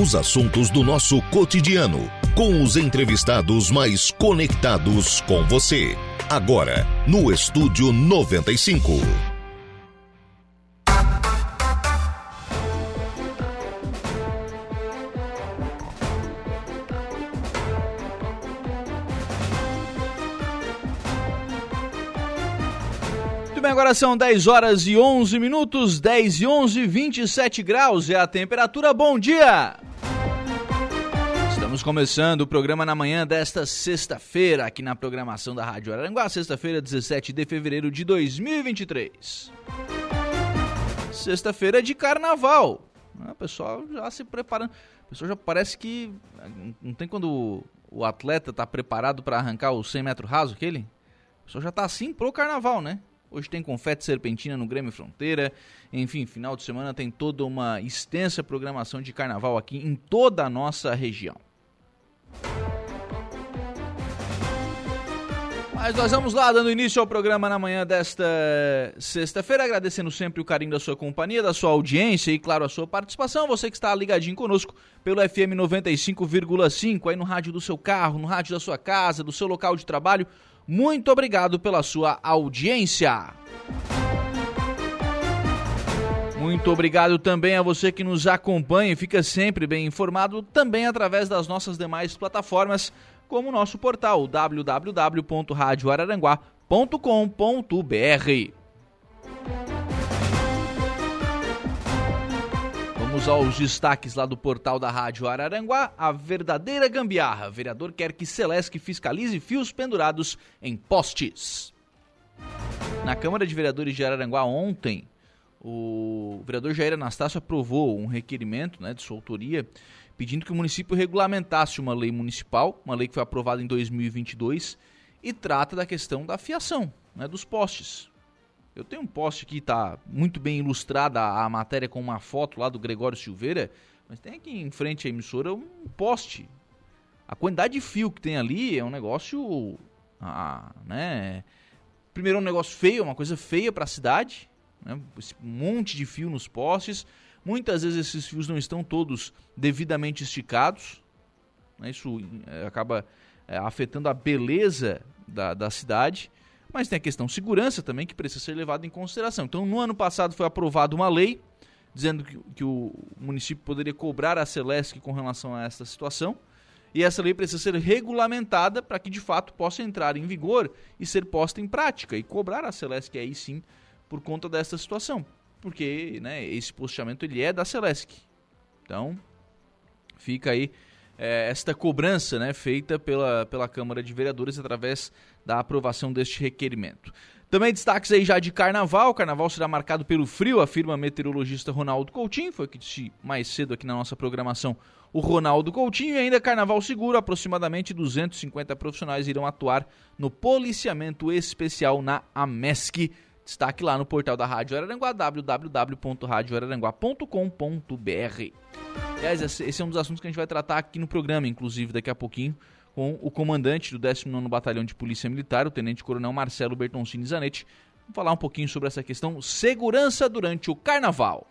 Os assuntos do nosso cotidiano, com os entrevistados mais conectados com você. Agora, no Estúdio 95. Muito bem, agora são 10 horas e 11 minutos, 10 e 11, 27 graus é a temperatura. Bom dia! Estamos começando o programa na manhã desta sexta-feira, aqui na programação da Rádio Araranguá, sexta-feira, 17 de fevereiro de 2023. Sexta-feira de carnaval. O pessoal já se preparando. O pessoal já parece que. Não tem quando o atleta está preparado para arrancar o 100 metros raso, aquele? O pessoal já está assim pro carnaval, né? Hoje tem confete serpentina no Grêmio Fronteira. Enfim, final de semana tem toda uma extensa programação de carnaval aqui em toda a nossa região. Mas nós vamos lá, dando início ao programa na manhã desta sexta-feira, agradecendo sempre o carinho da sua companhia, da sua audiência e, claro, a sua participação. Você que está ligadinho conosco pelo FM 95,5, aí no rádio do seu carro, no rádio da sua casa, do seu local de trabalho. Muito obrigado pela sua audiência. Muito obrigado também a você que nos acompanha e fica sempre bem informado, também através das nossas demais plataformas, como o nosso portal www.radioararanguá.com.br. Vamos aos destaques lá do portal da Rádio Araranguá. A verdadeira gambiarra. Vereador quer que Celesc fiscalize fios pendurados em postes. Na Câmara de Vereadores de Araranguá ontem, o vereador Jair Anastácio aprovou um requerimento né, de sua autoria pedindo que o município regulamentasse uma lei municipal, uma lei que foi aprovada em 2022 e trata da questão da fiação né, dos postes. Eu tenho um poste que está muito bem ilustrada a matéria com uma foto lá do Gregório Silveira, mas tem aqui em frente à emissora um poste. A quantidade de fio que tem ali é um negócio, ah, né? Primeiro é um negócio feio, uma coisa feia para a cidade, né? Esse monte de fio nos postes. Muitas vezes esses fios não estão todos devidamente esticados. Né? Isso é, acaba é, afetando a beleza da, da cidade. Mas tem a questão segurança também que precisa ser levada em consideração. Então, no ano passado foi aprovada uma lei dizendo que, que o município poderia cobrar a Celesc com relação a essa situação. E essa lei precisa ser regulamentada para que de fato possa entrar em vigor e ser posta em prática e cobrar a Celesc aí sim por conta dessa situação, porque né, esse posteamento ele é da Celesc. Então fica aí é, esta cobrança né, feita pela, pela Câmara de Vereadores através da aprovação deste requerimento. Também destaques aí já de carnaval. O carnaval será marcado pelo frio, afirma meteorologista Ronaldo Coutinho. Foi o que disse mais cedo aqui na nossa programação o Ronaldo Coutinho. E ainda carnaval seguro, aproximadamente 250 profissionais irão atuar no policiamento especial na AMESC. Destaque lá no portal da Rádio Araranguá, www.radioararanguá.com.br. Aliás, esse é um dos assuntos que a gente vai tratar aqui no programa, inclusive daqui a pouquinho, com o comandante do 19º Batalhão de Polícia Militar, o Tenente Coronel Marcelo Bertoncini Zanetti. Vamos falar um pouquinho sobre essa questão segurança durante o Carnaval.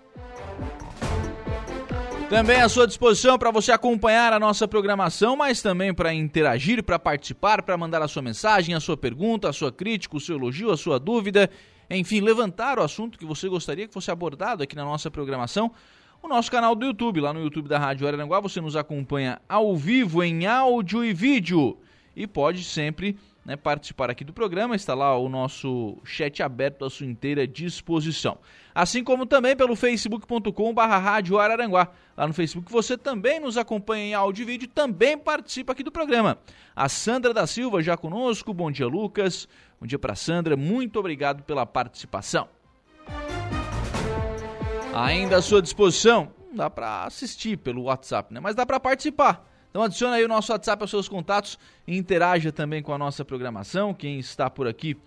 Também à sua disposição para você acompanhar a nossa programação, mas também para interagir, para participar, para mandar a sua mensagem, a sua pergunta, a sua crítica, o seu elogio, a sua dúvida, enfim, levantar o assunto que você gostaria que fosse abordado aqui na nossa programação. O nosso canal do YouTube, lá no YouTube da Rádio Araranguá, você nos acompanha ao vivo em áudio e vídeo e pode sempre né, participar aqui do programa. Está lá o nosso chat aberto à sua inteira disposição. Assim como também pelo facebook.com.br Rádio Araranguá. Lá no Facebook você também nos acompanha em áudio e vídeo, também participa aqui do programa. A Sandra da Silva já conosco. Bom dia, Lucas. Bom dia para Sandra. Muito obrigado pela participação. Ainda à sua disposição, não dá para assistir pelo WhatsApp, né? Mas dá para participar. Então adiciona aí o nosso WhatsApp aos seus contatos e interaja também com a nossa programação. Quem está por aqui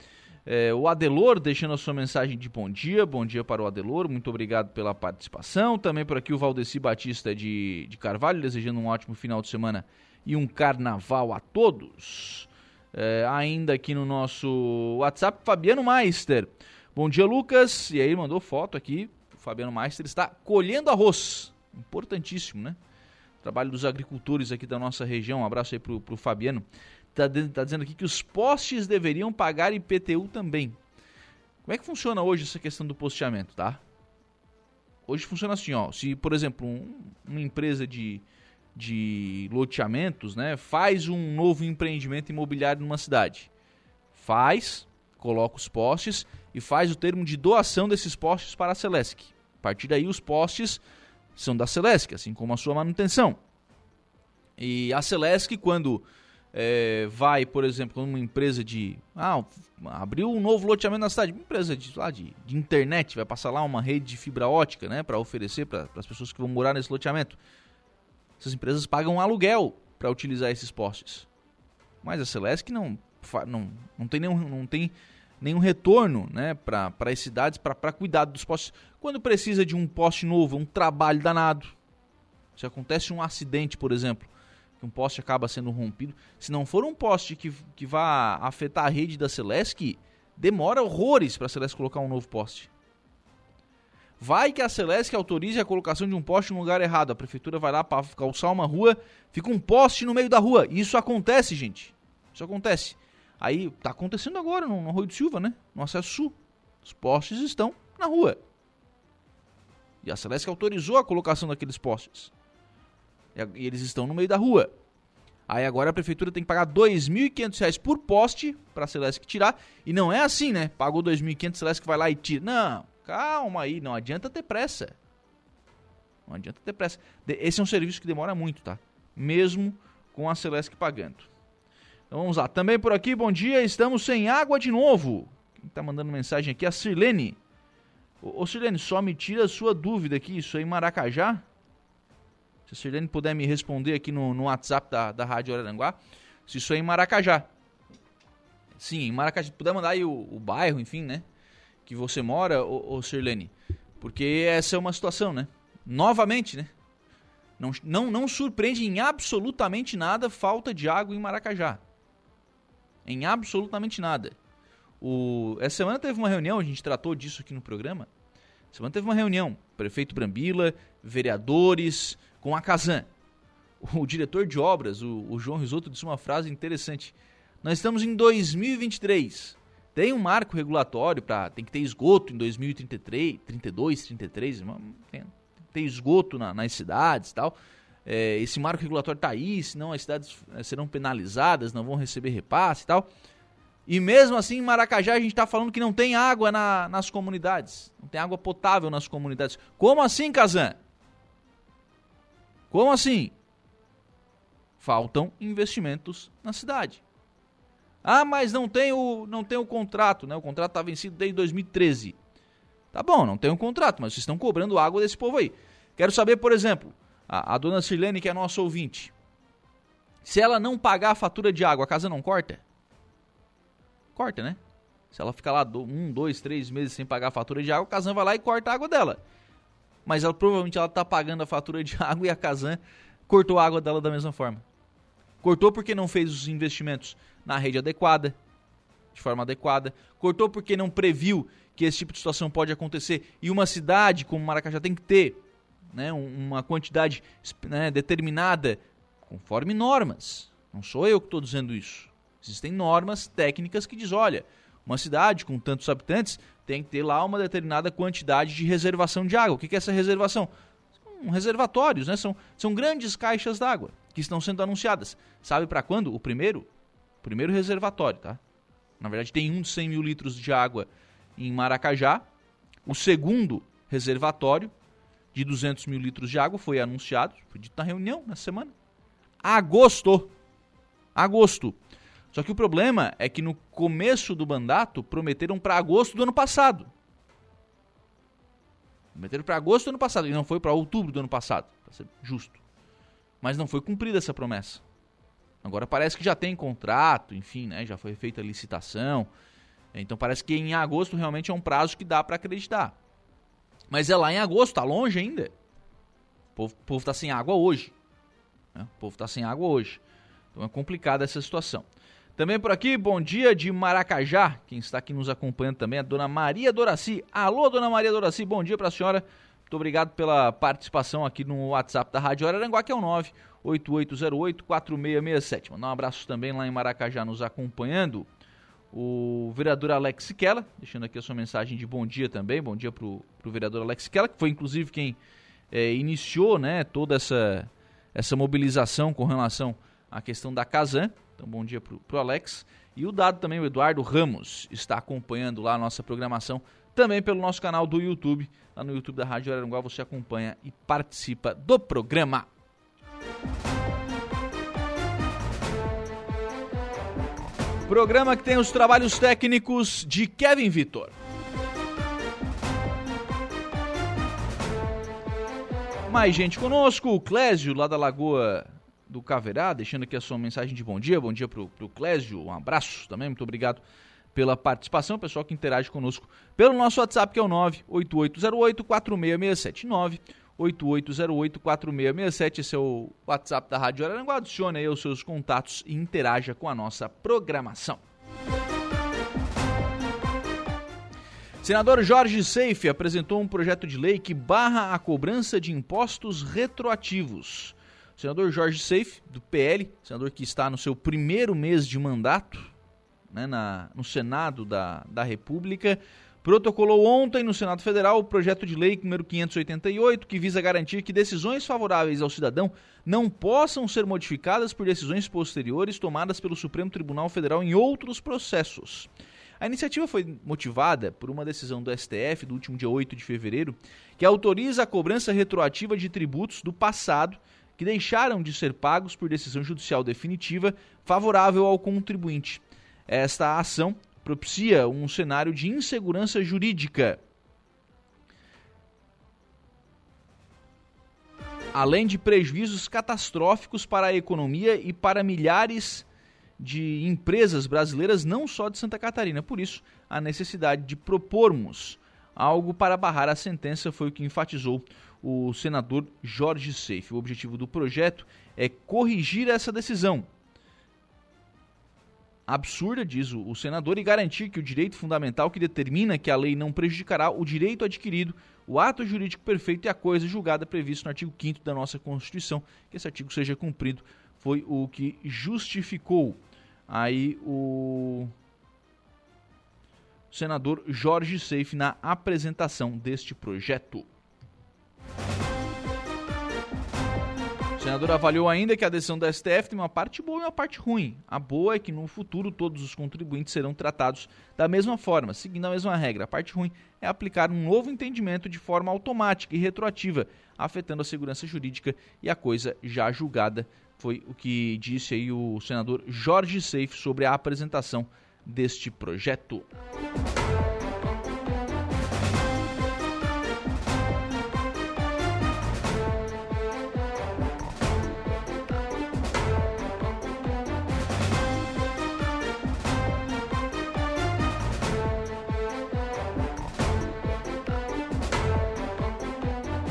é o Adelor, deixando a sua mensagem de bom dia. Bom dia para o Adelor, muito obrigado pela participação. Também por aqui o Valdeci Batista de, de Carvalho, desejando um ótimo final de semana e um carnaval a todos. É, ainda aqui no nosso WhatsApp, Fabiano Meister. Bom dia, Lucas. E aí, mandou foto aqui. O Fabiano Meister está colhendo arroz. Importantíssimo, né? trabalho dos agricultores aqui da nossa região, um abraço aí pro, pro Fabiano, tá, tá dizendo aqui que os postes deveriam pagar IPTU também. Como é que funciona hoje essa questão do posteamento, tá? Hoje funciona assim, ó. Se, por exemplo, um, uma empresa de, de loteamentos, né, faz um novo empreendimento imobiliário numa cidade, faz, coloca os postes e faz o termo de doação desses postes para a Celesc. A partir daí, os postes são da Celesc, assim como a sua manutenção. E a Celesc, quando é, vai, por exemplo, com uma empresa de. Ah, abriu um novo loteamento na cidade, uma empresa de, lá, de, de internet, vai passar lá uma rede de fibra ótica, né, para oferecer para as pessoas que vão morar nesse loteamento. Essas empresas pagam aluguel para utilizar esses postes. Mas a Celesc não, não, não, tem, nenhum, não tem nenhum retorno né, para as cidades para cuidar dos postes. Quando precisa de um poste novo, um trabalho danado. Se acontece um acidente, por exemplo, que um poste acaba sendo rompido, se não for um poste que, que vá afetar a rede da Celesc, demora horrores para a Celesc colocar um novo poste. Vai que a Celesc autorize a colocação de um poste no lugar errado. A prefeitura vai lá para calçar uma rua, fica um poste no meio da rua. Isso acontece, gente. Isso acontece. Aí tá acontecendo agora no, no Arroio do Silva, né? No acesso sul. Os postes estão na rua. E a Celesc autorizou a colocação daqueles postes. E eles estão no meio da rua. Aí agora a prefeitura tem que pagar R$ 2.500 por poste para a Celesc tirar. E não é assim, né? Pagou R$ 2.500, Celesc vai lá e tira. Não, calma aí, não adianta ter pressa. Não adianta ter pressa. Esse é um serviço que demora muito, tá? Mesmo com a Celesc pagando. Então vamos lá. Também por aqui, bom dia, estamos sem água de novo. Quem tá mandando mensagem aqui é a Sirlene. Ô, ô Sirlene, só me tira a sua dúvida aqui, isso aí em Maracajá? Se a Sirlene puder me responder aqui no, no WhatsApp da, da Rádio Araranguá, se isso é em Maracajá. Sim, em Maracajá. Puder mandar aí o, o bairro, enfim, né? Que você mora, ô, ô Sirlene. Porque essa é uma situação, né? Novamente, né? Não, não, não surpreende em absolutamente nada falta de água em Maracajá. Em absolutamente nada. O, essa semana teve uma reunião, a gente tratou disso aqui no programa. Essa semana teve uma reunião, prefeito Brambila, vereadores, com a Casan. O diretor de obras, o, o João Risotto, disse uma frase interessante. Nós estamos em 2023. Tem um marco regulatório para tem que ter esgoto em 2033, 32, 33, tem, que ter esgoto na, nas cidades e tal. É, esse marco regulatório está aí, senão as cidades é, serão penalizadas, não vão receber repasse e tal. E mesmo assim, em Maracajá, a gente está falando que não tem água na, nas comunidades. Não tem água potável nas comunidades. Como assim, Kazan? Como assim? Faltam investimentos na cidade. Ah, mas não tem o, não tem o contrato, né? O contrato está vencido desde 2013. Tá bom, não tem um contrato, mas vocês estão cobrando água desse povo aí. Quero saber, por exemplo, a, a dona Sirlene, que é nossa ouvinte. Se ela não pagar a fatura de água, a casa não corta? Corta, né? Se ela ficar lá um, dois, três meses sem pagar a fatura de água, a casa vai lá e corta a água dela mas ela provavelmente ela está pagando a fatura de água e a Casan cortou a água dela da mesma forma. Cortou porque não fez os investimentos na rede adequada, de forma adequada. Cortou porque não previu que esse tipo de situação pode acontecer. E uma cidade como Maracajá tem que ter né, uma quantidade né, determinada conforme normas. Não sou eu que estou dizendo isso. Existem normas técnicas que diz, olha, uma cidade com tantos habitantes tem que ter lá uma determinada quantidade de reservação de água. O que é essa reservação? São reservatórios, né? São, são grandes caixas d'água que estão sendo anunciadas. Sabe para quando? O primeiro? O primeiro reservatório, tá? Na verdade, tem um de 100 mil litros de água em Maracajá. O segundo reservatório, de 200 mil litros de água, foi anunciado, foi dito na reunião, na semana. Agosto. Agosto. Só que o problema é que no começo do mandato prometeram para agosto do ano passado. Prometeram para agosto do ano passado e não foi para outubro do ano passado, para ser justo. Mas não foi cumprida essa promessa. Agora parece que já tem contrato, enfim, né, já foi feita a licitação. Então parece que em agosto realmente é um prazo que dá para acreditar. Mas é lá em agosto, tá longe ainda. O povo, povo tá sem água hoje. Né? O povo tá sem água hoje. Então é complicada essa situação. Também por aqui, bom dia de Maracajá. Quem está aqui nos acompanhando também é a dona Maria Doraci. Alô, dona Maria Doraci, bom dia para a senhora. Muito obrigado pela participação aqui no WhatsApp da Rádio Araranguá, que é o 98808-4667. Mandar um abraço também lá em Maracajá nos acompanhando. O vereador Alex Siquela, deixando aqui a sua mensagem de bom dia também. Bom dia para o vereador Alex Siquela, que foi inclusive quem é, iniciou né, toda essa, essa mobilização com relação à questão da Casan. Então, bom dia para o Alex. E o dado também, o Eduardo Ramos, está acompanhando lá a nossa programação, também pelo nosso canal do YouTube. Lá no YouTube da Rádio Araranguá você acompanha e participa do programa. Programa que tem os trabalhos técnicos de Kevin Vitor. Mais gente conosco, o Clésio, lá da Lagoa do Caverá, deixando aqui a sua mensagem de bom dia. Bom dia pro, pro Clésio, um abraço também, muito obrigado pela participação, pessoal que interage conosco pelo nosso WhatsApp, que é o 98808-4667. 98808-4667, esse é o WhatsApp da Rádio Araranguá. Adicione aí os seus contatos e interaja com a nossa programação. Senador Jorge Seife apresentou um projeto de lei que barra a cobrança de impostos retroativos. O senador Jorge Seife, do PL, senador que está no seu primeiro mês de mandato né, na, no Senado da, da República, protocolou ontem no Senado Federal o projeto de lei número 588, que visa garantir que decisões favoráveis ao cidadão não possam ser modificadas por decisões posteriores tomadas pelo Supremo Tribunal Federal em outros processos. A iniciativa foi motivada por uma decisão do STF do último dia 8 de fevereiro, que autoriza a cobrança retroativa de tributos do passado que deixaram de ser pagos por decisão judicial definitiva favorável ao contribuinte. Esta ação propicia um cenário de insegurança jurídica. Além de prejuízos catastróficos para a economia e para milhares de empresas brasileiras, não só de Santa Catarina. Por isso, a necessidade de propormos algo para barrar a sentença foi o que enfatizou o senador Jorge Seife. O objetivo do projeto é corrigir essa decisão absurda, diz o, senador, e garantir que o direito fundamental que determina que a lei não prejudicará o direito adquirido, o ato jurídico perfeito e a coisa julgada previsto no artigo 5 da nossa Constituição, que esse artigo seja cumprido, foi o que justificou aí o senador Jorge Seife na apresentação deste projeto. O senador avaliou ainda que a decisão da STF tem uma parte boa e uma parte ruim. A boa é que no futuro todos os contribuintes serão tratados da mesma forma, seguindo a mesma regra. A parte ruim é aplicar um novo entendimento de forma automática e retroativa, afetando a segurança jurídica e a coisa já julgada foi o que disse aí o senador Jorge Seif sobre a apresentação deste projeto.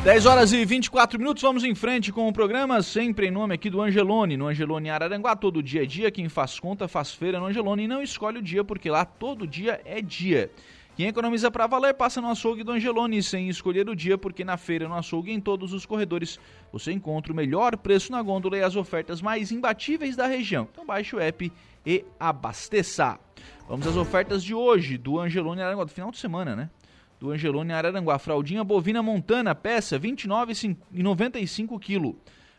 10 horas e 24 minutos, vamos em frente com o programa, sempre em nome aqui do Angelone, no Angelone Araranguá, todo dia é dia, quem faz conta faz feira no Angelone e não escolhe o dia, porque lá todo dia é dia. Quem economiza para valer passa no açougue do Angelone sem escolher o dia, porque na feira, no açougue em todos os corredores, você encontra o melhor preço na gôndola e as ofertas mais imbatíveis da região. Então baixe o app e abasteça. Vamos às ofertas de hoje do Angelone Araranguá, do final de semana, né? Do Angelone Araranguá. Fraldinha bovina montana, peça R$ 29,95 kg.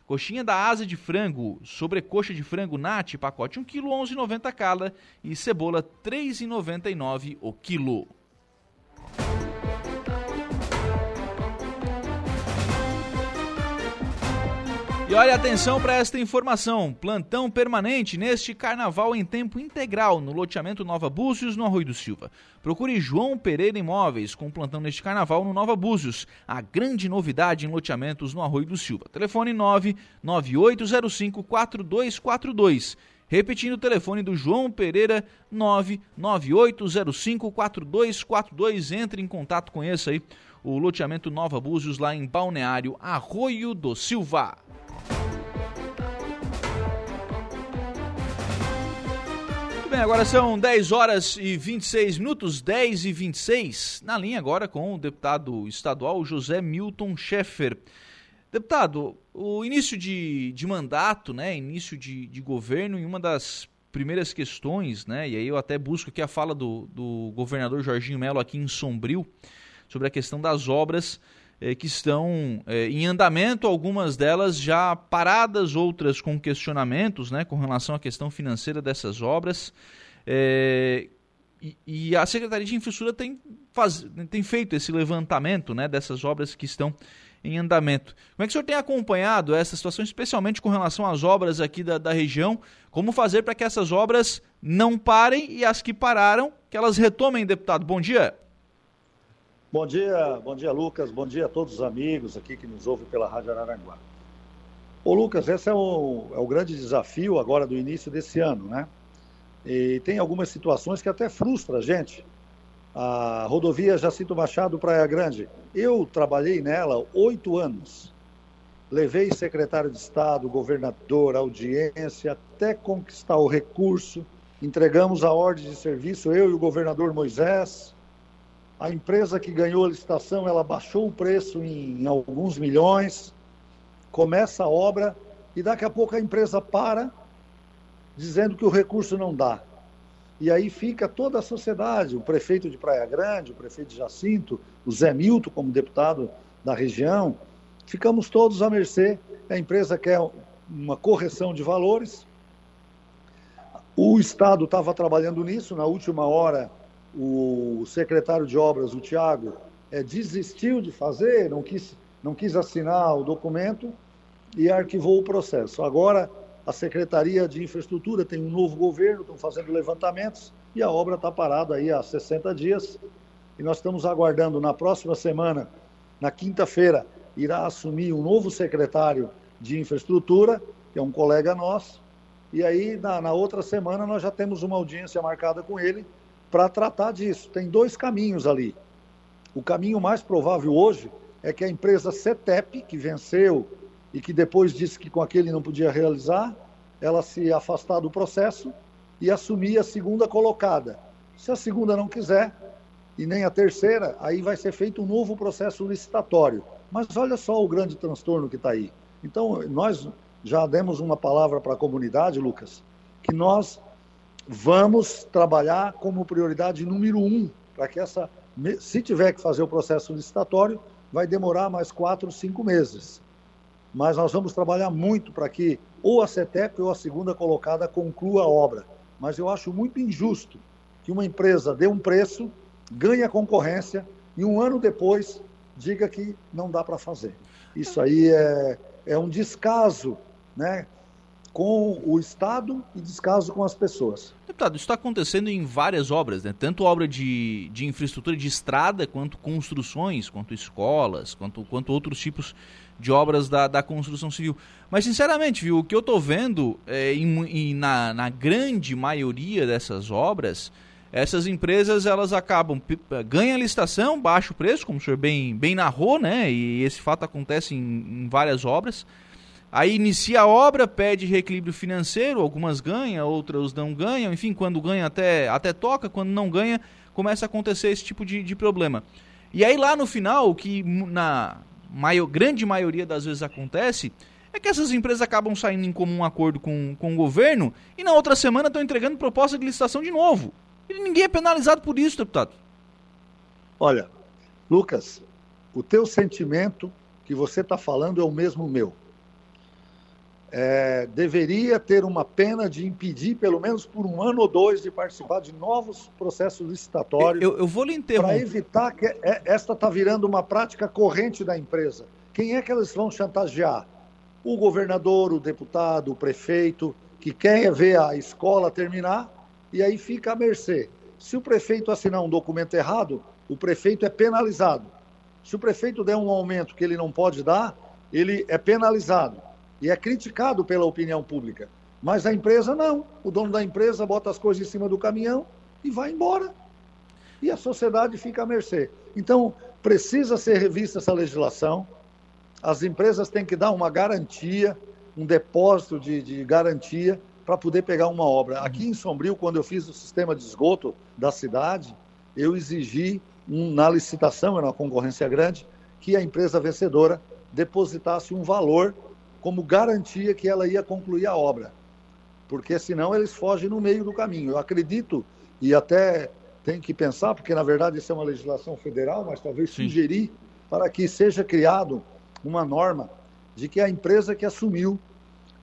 Coxinha da asa de frango, sobrecoxa de frango nat, pacote 1 kg, 11,90 cada. E cebola R$ 3,99 o quilo. E olha atenção para esta informação: plantão permanente neste carnaval em tempo integral no loteamento Nova Búzios, no Arroio do Silva. Procure João Pereira Imóveis com plantão neste carnaval no Nova Búzios. A grande novidade em loteamentos no Arroio do Silva. Telefone 99805 4242. Repetindo o telefone do João Pereira, 99805 4242. Entre em contato, conheça aí o loteamento Nova Búzios lá em Balneário Arroio do Silva. Bem, agora são 10 horas e 26 minutos, 10 e 26, na linha agora com o deputado estadual José Milton Schaeffer. Deputado, o início de, de mandato, né, início de, de governo, e uma das primeiras questões, né, e aí eu até busco aqui a fala do, do governador Jorginho Melo aqui em Sombrio, sobre a questão das obras que estão eh, em andamento, algumas delas já paradas, outras com questionamentos né, com relação à questão financeira dessas obras. Eh, e, e, a Secretaria de Infraestrutura tem, faz, tem feito esse levantamento né, dessas obras que estão em andamento. Como é que o senhor tem acompanhado essa situação, especialmente com relação às obras aqui da, da região? Como fazer para que essas obras não parem e as que pararam, que elas retomem, deputado? Bom dia. Bom dia, bom dia, Lucas. Bom dia a todos os amigos aqui que nos ouvem pela Rádio Araranguá. Ô, Lucas, esse é o, é o grande desafio agora do início desse ano, né? E tem algumas situações que até frustra a gente. A rodovia Jacinto Machado Praia Grande. Eu trabalhei nela oito anos. Levei secretário de Estado, governador, audiência, até conquistar o recurso. Entregamos a ordem de serviço, eu e o governador Moisés a empresa que ganhou a licitação, ela baixou o preço em, em alguns milhões, começa a obra e daqui a pouco a empresa para, dizendo que o recurso não dá. E aí fica toda a sociedade, o prefeito de Praia Grande, o prefeito de Jacinto, o Zé Milton como deputado da região, ficamos todos à mercê. A empresa quer uma correção de valores. O Estado estava trabalhando nisso, na última hora o secretário de obras, o Tiago, é, desistiu de fazer, não quis, não quis assinar o documento e arquivou o processo. Agora, a Secretaria de Infraestrutura tem um novo governo, estão fazendo levantamentos e a obra está parada aí há 60 dias. E nós estamos aguardando na próxima semana, na quinta-feira, irá assumir um novo secretário de Infraestrutura, que é um colega nosso. E aí, na, na outra semana, nós já temos uma audiência marcada com ele para tratar disso. Tem dois caminhos ali. O caminho mais provável hoje é que a empresa CETEP, que venceu e que depois disse que com aquele não podia realizar, ela se afastar do processo e assumir a segunda colocada. Se a segunda não quiser, e nem a terceira, aí vai ser feito um novo processo licitatório. Mas olha só o grande transtorno que está aí. Então, nós já demos uma palavra para a comunidade, Lucas, que nós vamos trabalhar como prioridade número um para que essa, se tiver que fazer o processo licitatório, vai demorar mais quatro, cinco meses. Mas nós vamos trabalhar muito para que ou a CETEP ou a segunda colocada conclua a obra. Mas eu acho muito injusto que uma empresa dê um preço, ganhe a concorrência e um ano depois diga que não dá para fazer. Isso aí é, é um descaso né, com o Estado e descaso com as pessoas. Deputado, isso está acontecendo em várias obras, né? tanto obra de, de infraestrutura de estrada, quanto construções, quanto escolas, quanto, quanto outros tipos de obras da, da construção civil. Mas, sinceramente, viu, o que eu estou vendo é, em, em, na, na grande maioria dessas obras, essas empresas elas acabam, ganham a licitação, baixa o preço, como o senhor bem, bem narrou, né? e esse fato acontece em, em várias obras, Aí inicia a obra, pede reequilíbrio financeiro, algumas ganham, outras não ganham, enfim, quando ganha até, até toca, quando não ganha, começa a acontecer esse tipo de, de problema. E aí lá no final, o que na maior, grande maioria das vezes acontece, é que essas empresas acabam saindo em comum acordo com, com o governo e na outra semana estão entregando proposta de licitação de novo. E ninguém é penalizado por isso, deputado. Olha, Lucas, o teu sentimento que você está falando é o mesmo meu é, deveria ter uma pena de impedir, pelo menos por um ano ou dois, de participar de novos processos licitatórios. Eu, eu vou lhe interromper. Para evitar que é, esta está virando uma prática corrente da empresa. Quem é que eles vão chantagear? O governador, o deputado, o prefeito, que quer ver a escola terminar e aí fica à mercê. Se o prefeito assinar um documento errado, o prefeito é penalizado. Se o prefeito der um aumento que ele não pode dar, ele é penalizado e é criticado pela opinião pública. Mas a empresa não. O dono da empresa bota as coisas em cima do caminhão e vai embora. E a sociedade fica à mercê. Então, precisa ser revista essa legislação. As empresas têm que dar uma garantia, um depósito de, de garantia, para poder pegar uma obra. Aqui em Sombrio, quando eu fiz o sistema de esgoto da cidade, eu exigi um, na licitação, era uma concorrência grande, que a empresa vencedora depositasse um valor como garantia que ela ia concluir a obra. Porque senão eles fogem no meio do caminho. Eu acredito, e até tem que pensar, porque na verdade isso é uma legislação federal, mas talvez Sim. sugerir para que seja criado uma norma de que a empresa que assumiu,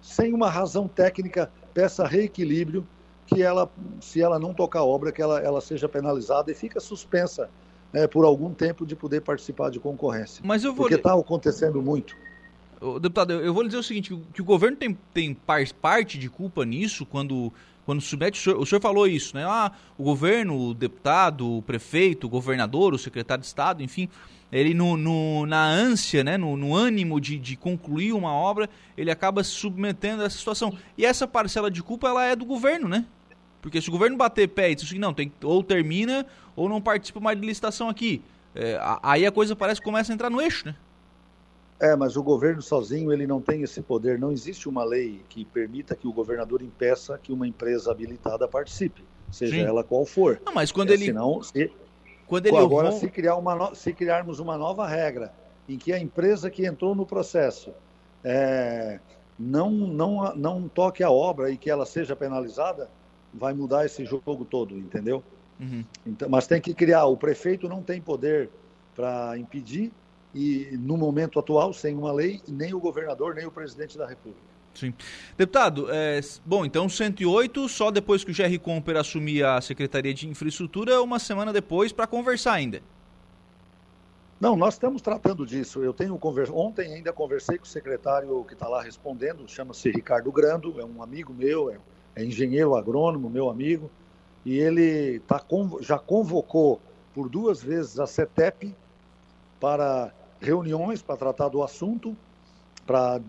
sem uma razão técnica, peça reequilíbrio, que ela, se ela não tocar a obra, que ela, ela seja penalizada e fica suspensa né, por algum tempo de poder participar de concorrência. Mas eu vou... Porque está acontecendo muito. Deputado, eu vou lhe dizer o seguinte, que o governo tem, tem parte de culpa nisso quando quando submete, o senhor, o senhor, falou isso, né? Ah, o governo, o deputado, o prefeito, o governador, o secretário de Estado, enfim, ele no, no na ânsia, né? no, no ânimo de, de concluir uma obra, ele acaba se submetendo a essa situação. E essa parcela de culpa, ela é do governo, né? Porque se o governo bater pé e dizer assim, não, tem, ou termina ou não participa mais de licitação aqui, é, aí a coisa parece que começa a entrar no eixo, né? É, mas o governo sozinho ele não tem esse poder. Não existe uma lei que permita que o governador impeça que uma empresa habilitada participe, seja Sim. ela qual for. Não, mas quando é, ele senão, se, quando ele agora se criar uma no... se criarmos uma nova regra em que a empresa que entrou no processo é, não não não toque a obra e que ela seja penalizada, vai mudar esse jogo todo, entendeu? Uhum. Então, mas tem que criar. O prefeito não tem poder para impedir e no momento atual, sem uma lei, nem o governador, nem o presidente da República. Sim. Deputado, é, bom, então 108, só depois que o Jerry Comper assumir a Secretaria de Infraestrutura, uma semana depois, para conversar ainda. Não, nós estamos tratando disso. Eu tenho conversa... Ontem ainda conversei com o secretário que está lá respondendo, chama-se Ricardo Grando, é um amigo meu, é, é engenheiro agrônomo, meu amigo, e ele tá, já convocou por duas vezes a CETEP para reuniões para tratar do assunto, para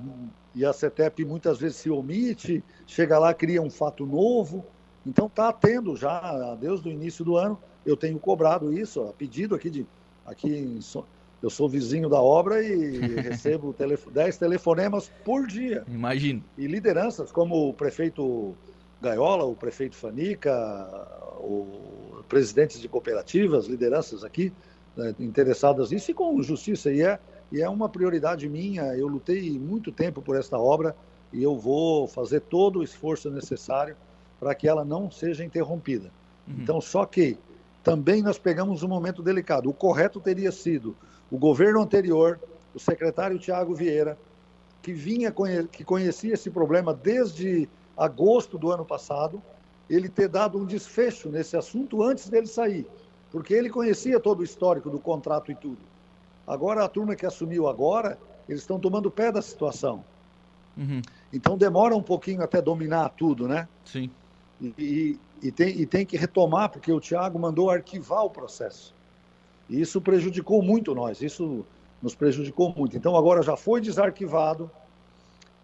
e a CETEP muitas vezes se omite, chega lá, cria um fato novo. Então está tendo já, desde o início do ano, eu tenho cobrado isso, a pedido aqui de. Aqui eu sou vizinho da obra e recebo 10 telefonemas por dia. Imagino. E lideranças como o prefeito Gaiola, o prefeito Fanica, o presidentes de cooperativas, lideranças aqui, né, interessadas nisso e com justiça. E é, e é uma prioridade minha. Eu lutei muito tempo por esta obra e eu vou fazer todo o esforço necessário para que ela não seja interrompida. Uhum. Então, só que também nós pegamos um momento delicado. O correto teria sido o governo anterior, o secretário Tiago Vieira, que vinha que conhecia esse problema desde agosto do ano passado, ele ter dado um desfecho nesse assunto antes dele sair porque ele conhecia todo o histórico do contrato e tudo. Agora, a turma que assumiu agora, eles estão tomando pé da situação. Uhum. Então, demora um pouquinho até dominar tudo, né? Sim. E, e, e, tem, e tem que retomar, porque o Tiago mandou arquivar o processo. E isso prejudicou muito nós, isso nos prejudicou muito. Então, agora já foi desarquivado,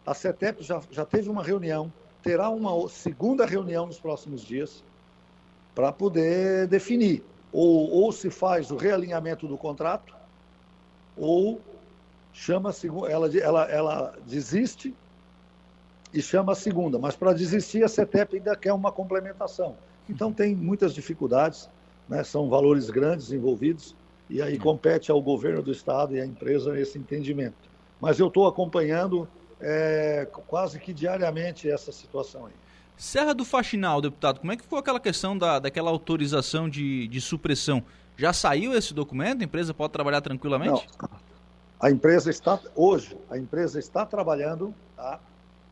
a CETEP já, já teve uma reunião, terá uma segunda reunião nos próximos dias para poder definir ou, ou se faz o realinhamento do contrato, ou chama ela, ela, ela desiste e chama a segunda. Mas para desistir, a CETEP ainda quer uma complementação. Então tem muitas dificuldades, né? são valores grandes envolvidos, e aí compete ao governo do Estado e à empresa esse entendimento. Mas eu estou acompanhando é, quase que diariamente essa situação aí. Serra do Faxinal, deputado, como é que ficou aquela questão da, daquela autorização de, de supressão? Já saiu esse documento? A empresa pode trabalhar tranquilamente? Não. A empresa está, hoje, a empresa está trabalhando tá,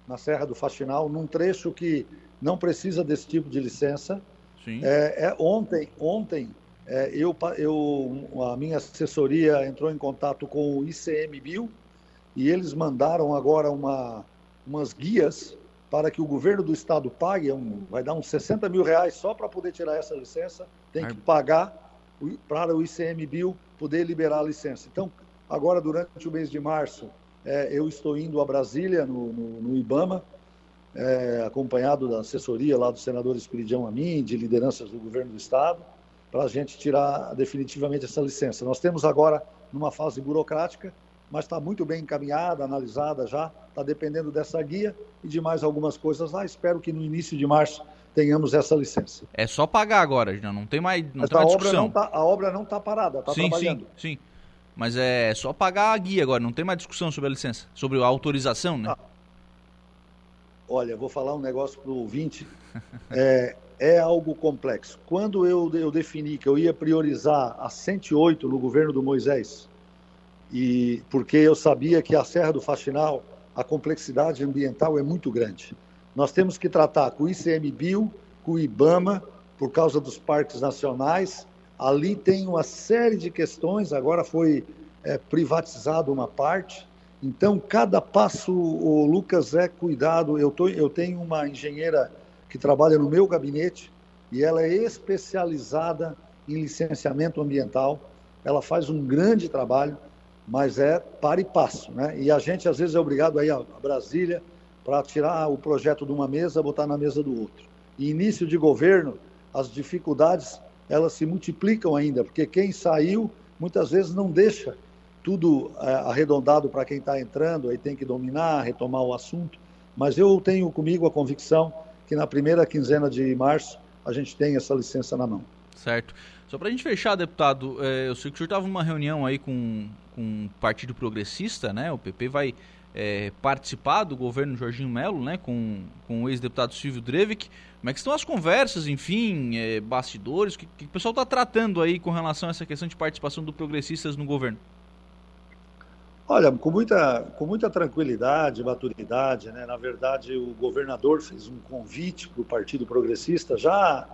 na Serra do Faxinal, num trecho que não precisa desse tipo de licença. Sim. É, é ontem, ontem é, eu, eu, a minha assessoria entrou em contato com o ICMBio e eles mandaram agora uma, umas guias para que o governo do estado pague, é um, vai dar uns 60 mil reais só para poder tirar essa licença, tem que pagar para o ICMBio poder liberar a licença. Então, agora durante o mês de março, é, eu estou indo a Brasília, no, no, no IBAMA, é, acompanhado da assessoria lá do senador Espiridião Amin, de lideranças do governo do estado, para a gente tirar definitivamente essa licença. Nós temos agora, numa fase burocrática, mas está muito bem encaminhada, analisada já, está dependendo dessa guia e de mais algumas coisas lá. Espero que no início de março tenhamos essa licença. É só pagar agora, já não tem mais, não tem mais discussão. Tá, a obra não está parada, está trabalhando. Sim, sim. Mas é só pagar a guia agora, não tem mais discussão sobre a licença, sobre a autorização, né? Ah. Olha, vou falar um negócio para o ouvinte. é, é algo complexo. Quando eu, eu defini que eu ia priorizar a 108 no governo do Moisés, e porque eu sabia que a Serra do Faxinal, a complexidade ambiental é muito grande. Nós temos que tratar com o ICMBio, com o IBAMA, por causa dos parques nacionais. Ali tem uma série de questões, agora foi é, privatizado uma parte. Então, cada passo, o Lucas, é cuidado. Eu, tô, eu tenho uma engenheira que trabalha no meu gabinete e ela é especializada em licenciamento ambiental. Ela faz um grande trabalho, mas é para e passo, né? E a gente às vezes é obrigado a ir a Brasília para tirar o projeto de uma mesa, botar na mesa do outro. E início de governo, as dificuldades elas se multiplicam ainda, porque quem saiu muitas vezes não deixa tudo é, arredondado para quem está entrando, aí tem que dominar, retomar o assunto. Mas eu tenho comigo a convicção que na primeira quinzena de março a gente tem essa licença na mão. Certo. Só para a gente fechar, deputado, é, eu sei que o senhor estava numa reunião aí com, com o Partido Progressista, né? O PP vai é, participar do governo Jorginho Melo, né? Com, com o ex-deputado Silvio Drevik. Como é que estão as conversas, enfim, é, bastidores? O que, que o pessoal está tratando aí com relação a essa questão de participação do Progressistas no governo? Olha, com muita, com muita tranquilidade, maturidade, né? Na verdade, o governador fez um convite para o Partido Progressista já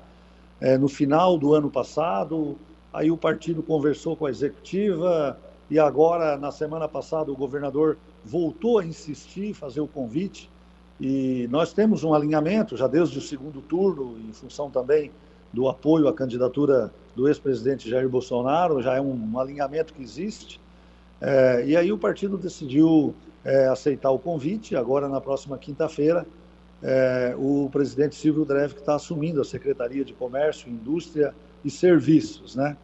é, no final do ano passado. Aí o partido conversou com a executiva e agora, na semana passada, o governador voltou a insistir, fazer o convite. E nós temos um alinhamento já desde o segundo turno, em função também do apoio à candidatura do ex-presidente Jair Bolsonaro, já é um, alinhamento que existe. É, e aí o partido decidiu é, aceitar o convite. Agora, na próxima quinta-feira, é, o presidente Silvio Dreve está assumindo a Secretaria de Comércio, Indústria e Serviços, né?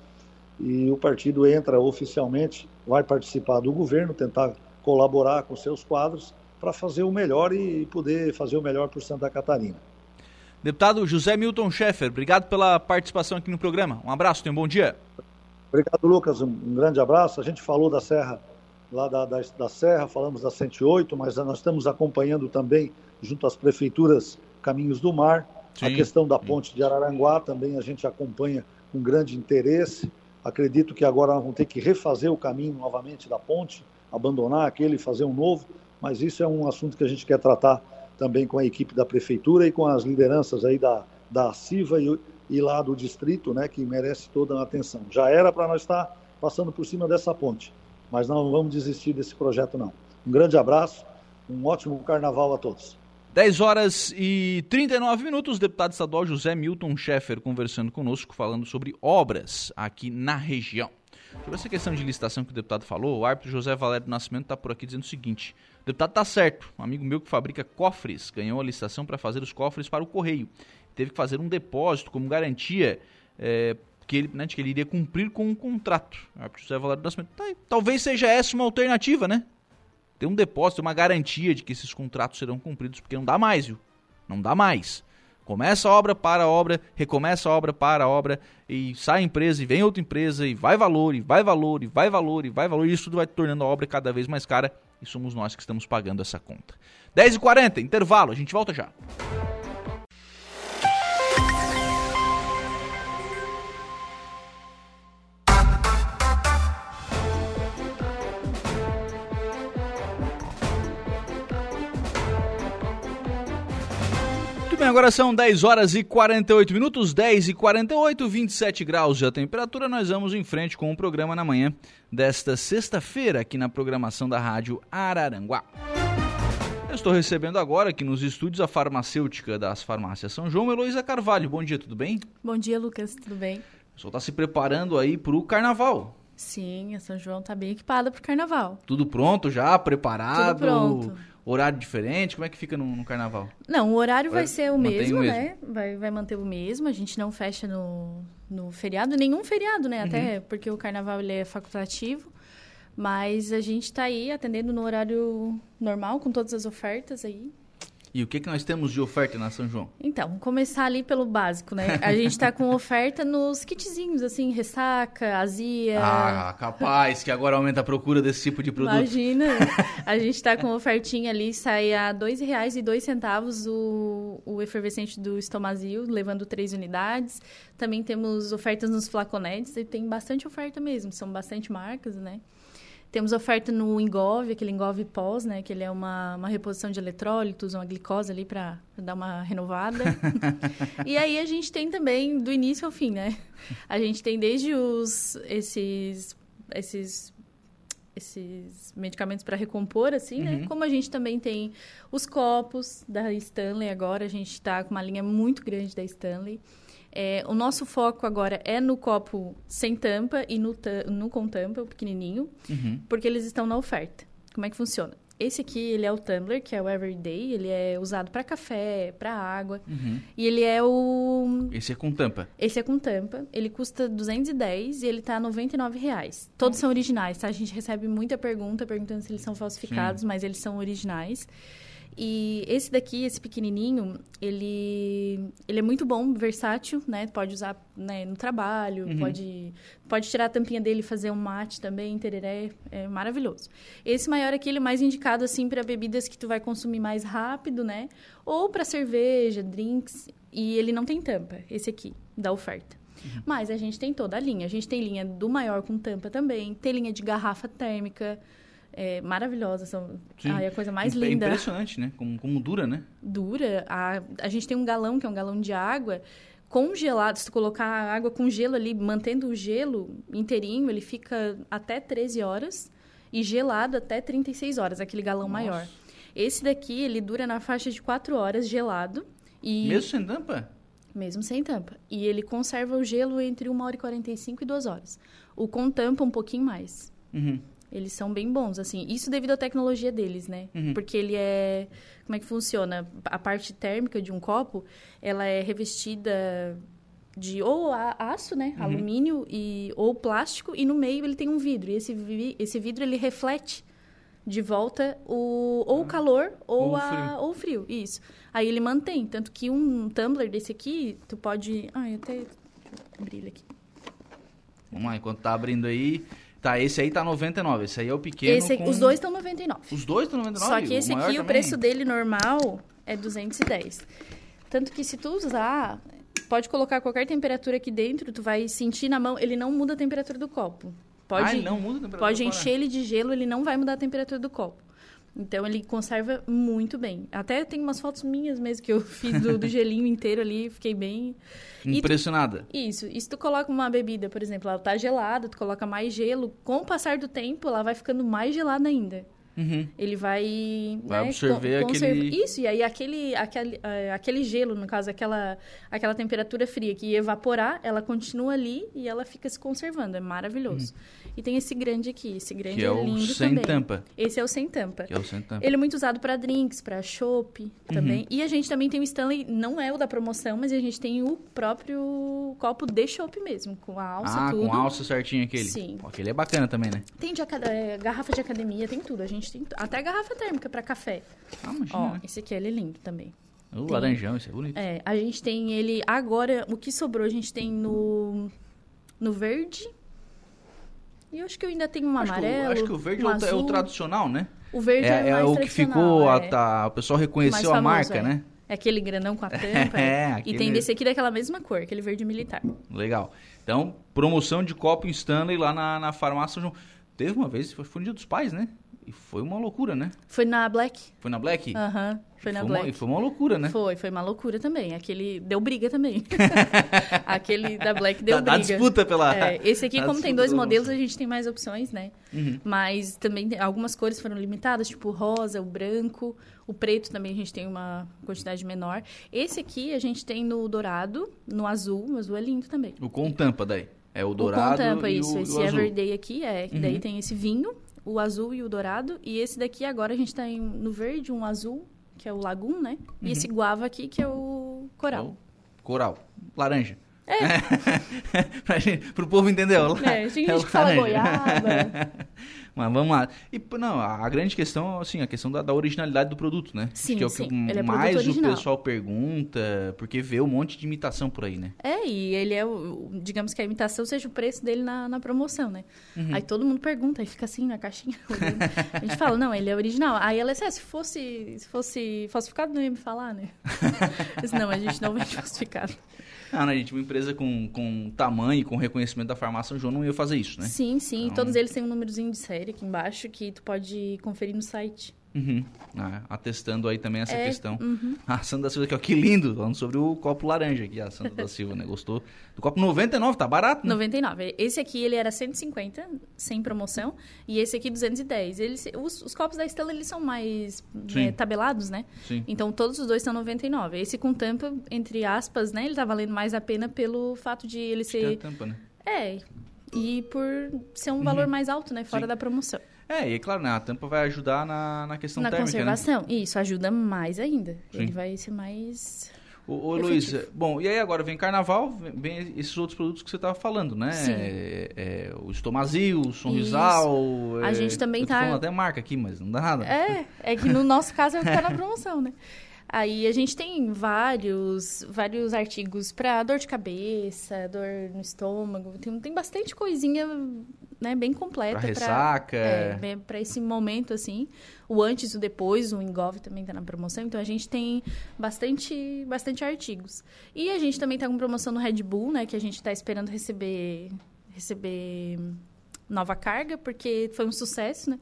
E o partido entra oficialmente, vai participar do governo, tentar colaborar com seus quadros para fazer o melhor e poder fazer o melhor por Santa Catarina. Deputado José Milton Schaeffer, obrigado pela participação aqui no programa. Um abraço, tenha um bom dia. Obrigado, Lucas. Um, grande abraço. A gente falou da Serra, lá da, da, da, Serra, falamos da 108, mas nós estamos acompanhando também, junto às prefeituras, Caminhos do Mar. Sim. A questão da ponte de Araranguá também a gente acompanha com grande interesse. Acredito que agora vão ter que refazer o caminho novamente da ponte, abandonar aquele e fazer um novo, mas isso é um assunto que a gente quer tratar também com a equipe da prefeitura e com as lideranças aí da, da CIVA e, e lá do distrito, né, que merece toda a atenção. Já era para nós estar passando por cima dessa ponte, mas não vamos desistir desse projeto não. Um grande abraço, um ótimo carnaval a todos. 10 horas e 39 minutos, deputado estadual José Milton Schaeffer conversando conosco, falando sobre obras aqui na região. Sobre essa questão de licitação que o deputado falou, o árbitro José Valério do Nascimento está por aqui dizendo o seguinte: o deputado está certo, um amigo meu que fabrica cofres ganhou a licitação para fazer os cofres para o correio teve que fazer um depósito como garantia é, que, ele, né, que ele iria cumprir com um contrato. A José Valério do Nascimento. Tá, talvez seja essa uma alternativa, né? Ter um depósito, uma garantia de que esses contratos serão cumpridos, porque não dá mais, viu? Não dá mais. Começa a obra, para a obra, recomeça a obra, para a obra, e sai a empresa, e vem outra empresa, e vai valor, e vai valor, e vai valor, e vai valor, e isso tudo vai tornando a obra cada vez mais cara, e somos nós que estamos pagando essa conta. 10h40, intervalo, a gente volta já. Agora são 10 horas e 48 minutos, 10 e 48, 27 graus de temperatura. Nós vamos em frente com o programa na manhã desta sexta-feira, aqui na programação da Rádio Araranguá. Eu estou recebendo agora aqui nos estúdios a farmacêutica das farmácias São João, Heloísa Carvalho. Bom dia, tudo bem? Bom dia, Lucas, tudo bem? O senhor está se preparando aí para o carnaval. Sim, a São João está bem equipada para o carnaval. Tudo pronto já, preparado? Tudo pronto horário diferente? Como é que fica no, no carnaval? Não, o horário vai, vai ser o mesmo, o mesmo, né? Vai, vai manter o mesmo. A gente não fecha no, no feriado, nenhum feriado, né? Uhum. Até porque o carnaval ele é facultativo. Mas a gente está aí atendendo no horário normal, com todas as ofertas aí. E o que, que nós temos de oferta na São João? Então, vamos começar ali pelo básico, né? A gente está com oferta nos kitzinhos, assim, ressaca, azia. Ah, capaz, que agora aumenta a procura desse tipo de produto. Imagina. a gente está com ofertinha ali, sai a R$ 2,02 o, o efervescente do Estomazil, levando três unidades. Também temos ofertas nos flaconetes, e tem bastante oferta mesmo, são bastante marcas, né? Temos oferta no Engove, aquele Engove pós, né? Que ele é uma, uma reposição de eletrólitos, uma glicose ali para dar uma renovada. e aí a gente tem também, do início ao fim, né? A gente tem desde os, esses, esses esses medicamentos para recompor, assim, né? uhum. né? Como a gente também tem os copos da Stanley agora, a gente está com uma linha muito grande da Stanley. É, o nosso foco agora é no copo sem tampa e no, no com tampa, o pequenininho, uhum. porque eles estão na oferta. Como é que funciona? Esse aqui, ele é o tumbler, que é o Everyday. Ele é usado para café, para água. Uhum. E ele é o... Esse é com tampa? Esse é com tampa. Ele custa 210 e ele tá 99 reais. Todos são originais, tá? A gente recebe muita pergunta perguntando se eles são falsificados, Sim. mas eles são originais. E esse daqui, esse pequenininho, ele, ele é muito bom, versátil, né? Pode usar né, no trabalho, uhum. pode, pode tirar a tampinha dele e fazer um mate também, tereré, é maravilhoso. Esse maior aqui, ele é mais indicado, assim, para bebidas que tu vai consumir mais rápido, né? Ou para cerveja, drinks, e ele não tem tampa, esse aqui, da oferta. Uhum. Mas a gente tem toda a linha. A gente tem linha do maior com tampa também, tem linha de garrafa térmica, é, maravilhosas. São é a coisa mais é linda. É impressionante, né? Como, como dura, né? Dura. A, a gente tem um galão, que é um galão de água, congelado. Se tu colocar a água com gelo ali, mantendo o gelo inteirinho, ele fica até 13 horas. E gelado até 36 horas, aquele galão Nossa. maior. Esse daqui, ele dura na faixa de 4 horas, gelado. E... Mesmo sem tampa? Mesmo sem tampa. E ele conserva o gelo entre 1 hora e 45 e 2 horas. O com tampa, um pouquinho mais. Uhum. Eles são bem bons, assim. Isso devido à tecnologia deles, né? Uhum. Porque ele é... Como é que funciona? A parte térmica de um copo, ela é revestida de ou aço, né? Uhum. Alumínio e, ou plástico. E no meio ele tem um vidro. E esse, vi, esse vidro, ele reflete de volta o, ou o ah. calor ou, ou, a, frio. ou o frio. Isso. Aí ele mantém. Tanto que um tumbler desse aqui, tu pode... Eu até... ele aqui. Vamos lá, enquanto tá abrindo aí... Tá, esse aí tá 99, esse aí é o pequeno esse, com... Os dois estão 99. Os dois estão 99? Só que esse o aqui, também? o preço dele normal é 210. Tanto que se tu usar, pode colocar qualquer temperatura aqui dentro, tu vai sentir na mão, ele não muda a temperatura do copo. Pode, ah, não muda a temperatura Pode encher ele de gelo, ele não vai mudar a temperatura do copo. Então ele conserva muito bem. Até tem umas fotos minhas mesmo que eu fiz do, do gelinho inteiro ali, fiquei bem impressionada. Tu, isso. E se tu coloca uma bebida, por exemplo, ela tá gelada, tu coloca mais gelo, com o passar do tempo ela vai ficando mais gelada ainda. Uhum. Ele vai, vai né, absorver con aquele... Isso, e aí aquele, aquele, uh, aquele gelo, no caso, aquela, aquela temperatura fria que ia evaporar, ela continua ali e ela fica se conservando. É maravilhoso. Uhum. E tem esse grande aqui. Esse grande que é, é lindo o sem também. tampa. Esse é o sem tampa. Que é o sem tampa. Ele é muito usado para drinks, para chopp também. Uhum. E a gente também tem o Stanley, não é o da promoção, mas a gente tem o próprio copo de chopp mesmo, com a alça ah, tudo. com a alça certinho aquele. Sim. Pô, aquele é bacana também, né? Tem de é, garrafa de academia, tem tudo. A gente tem até garrafa térmica para café. Ah. Ó, esse aqui ele é lindo também. O tem, laranjão, esse é bonito. É, a gente tem ele agora, o que sobrou a gente tem no no verde e eu acho que eu ainda tenho um acho amarelo. Que, acho que o verde um é, o, é, o, tradicional, né? O verde é, é, é o que ficou. É. A, tá, o pessoal reconheceu famoso, a marca, é. né? É aquele grandão com a tampa. é, aquele... E tem desse aqui daquela mesma cor, aquele verde militar. Legal. Então, promoção de copo Stanley lá na, na farmácia João. Teve uma vez, foi no dia dos pais, né? E foi uma loucura, né? Foi na Black. Foi na Black? Aham, uhum, foi na foi Black. Uma, e foi uma loucura, né? Foi, foi uma loucura também. Aquele deu briga também. Aquele da Black deu da, briga. Da disputa pela... É, esse aqui, como tem dois modelos, a gente tem mais opções, né? Uhum. Mas também algumas cores foram limitadas, tipo o rosa, o branco. O preto também a gente tem uma quantidade menor. Esse aqui a gente tem no dourado, no azul. O azul é lindo também. O com tampa daí? É o dourado o com tampa, isso. O, esse Everyday aqui é. Uhum. Daí tem esse vinho o azul e o dourado. E esse daqui agora a gente tá em, no verde, um azul, que é o Lagoon, né? E uhum. esse guava aqui, que é o coral. coral. Laranja. É. pra gente, pro povo entender. É, tem gente é que fala goiaba. Mas vamos lá. E, não, a grande questão, assim, a questão da, da originalidade do produto, né? Sim, que é o sim. que é mais produto o original. pessoal pergunta, porque vê um monte de imitação por aí, né? É, e ele é, o- digamos que a imitação seja o preço dele na, na promoção, né? Uhum. Aí todo mundo pergunta, aí fica assim na caixinha. a gente fala, não, ele é original. Aí ela disse, "É, se fosse, se fosse falsificado, não ia me falar, né? Disse, não, a gente não vende falsificado. Ah, né, gente? Uma empresa com, com tamanho, com reconhecimento da farmácia São João não ia fazer isso, né? Sim, sim. Então- Todos eles têm um númerozinho de série aqui embaixo que tu pode conferir no site. Uhum. Ah, atestando aí também essa É, questão. uhum. A Sandra da Silva aqui, ó, que lindo, falando sobre o copo laranja aqui, a Sandra da Silva, né? Gostou? Do copo 99, tá barato, né? 99. Esse aqui, ele era 150, sem promoção. E esse aqui, 210. Eles, os, os copos da Estela, eles são mais Sim. é, tabelados, né? Sim. Então, todos os dois são 99. Esse com tampa, entre aspas, né? Ele tá valendo mais a pena pelo fato de ele Tem a ser... tampa, né? É, e por ser um valor mais alto, né? Fora Sim. da promoção. É, e é claro, né? A tampa vai ajudar na, na questão Na térmica, né? conservação. Isso, ajuda mais ainda. Sim. Ele vai ser mais... Ô, ô. Luiz, bom, e aí agora vem carnaval, vem, esses outros produtos que você tava falando, né? Sim. É, é, o estomazil, o sonrisal. A é, gente também tá- falando até marca aqui, mas não dá nada. É, é que no nosso caso é o que tá na promoção, né? Aí a gente tem vários, vários artigos para dor de cabeça, dor no estômago, tem, tem bastante coisinha, né, bem completa. Pra ressaca. É, bem- pra esse momento, assim. O antes e o depois, o Engov também tá na promoção, então a gente tem bastante, bastante artigos. E a gente também tá com promoção no Red Bull, né, que a gente tá esperando receber, receber nova carga, porque foi um sucesso, né?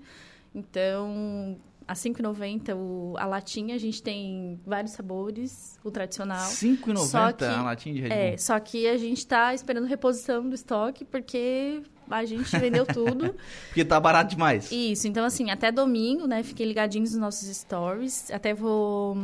Então, a R$ 5,90 o- a latinha, a gente tem vários sabores, o tradicional. Só R$5,90 que- a latinha de Red Bull. É, só que a gente tá esperando reposição do estoque, porque a gente vendeu tudo. Porque tá barato demais. Isso, então assim, até domingo, né? Fiquem ligadinhos nos nossos stories. Até vou.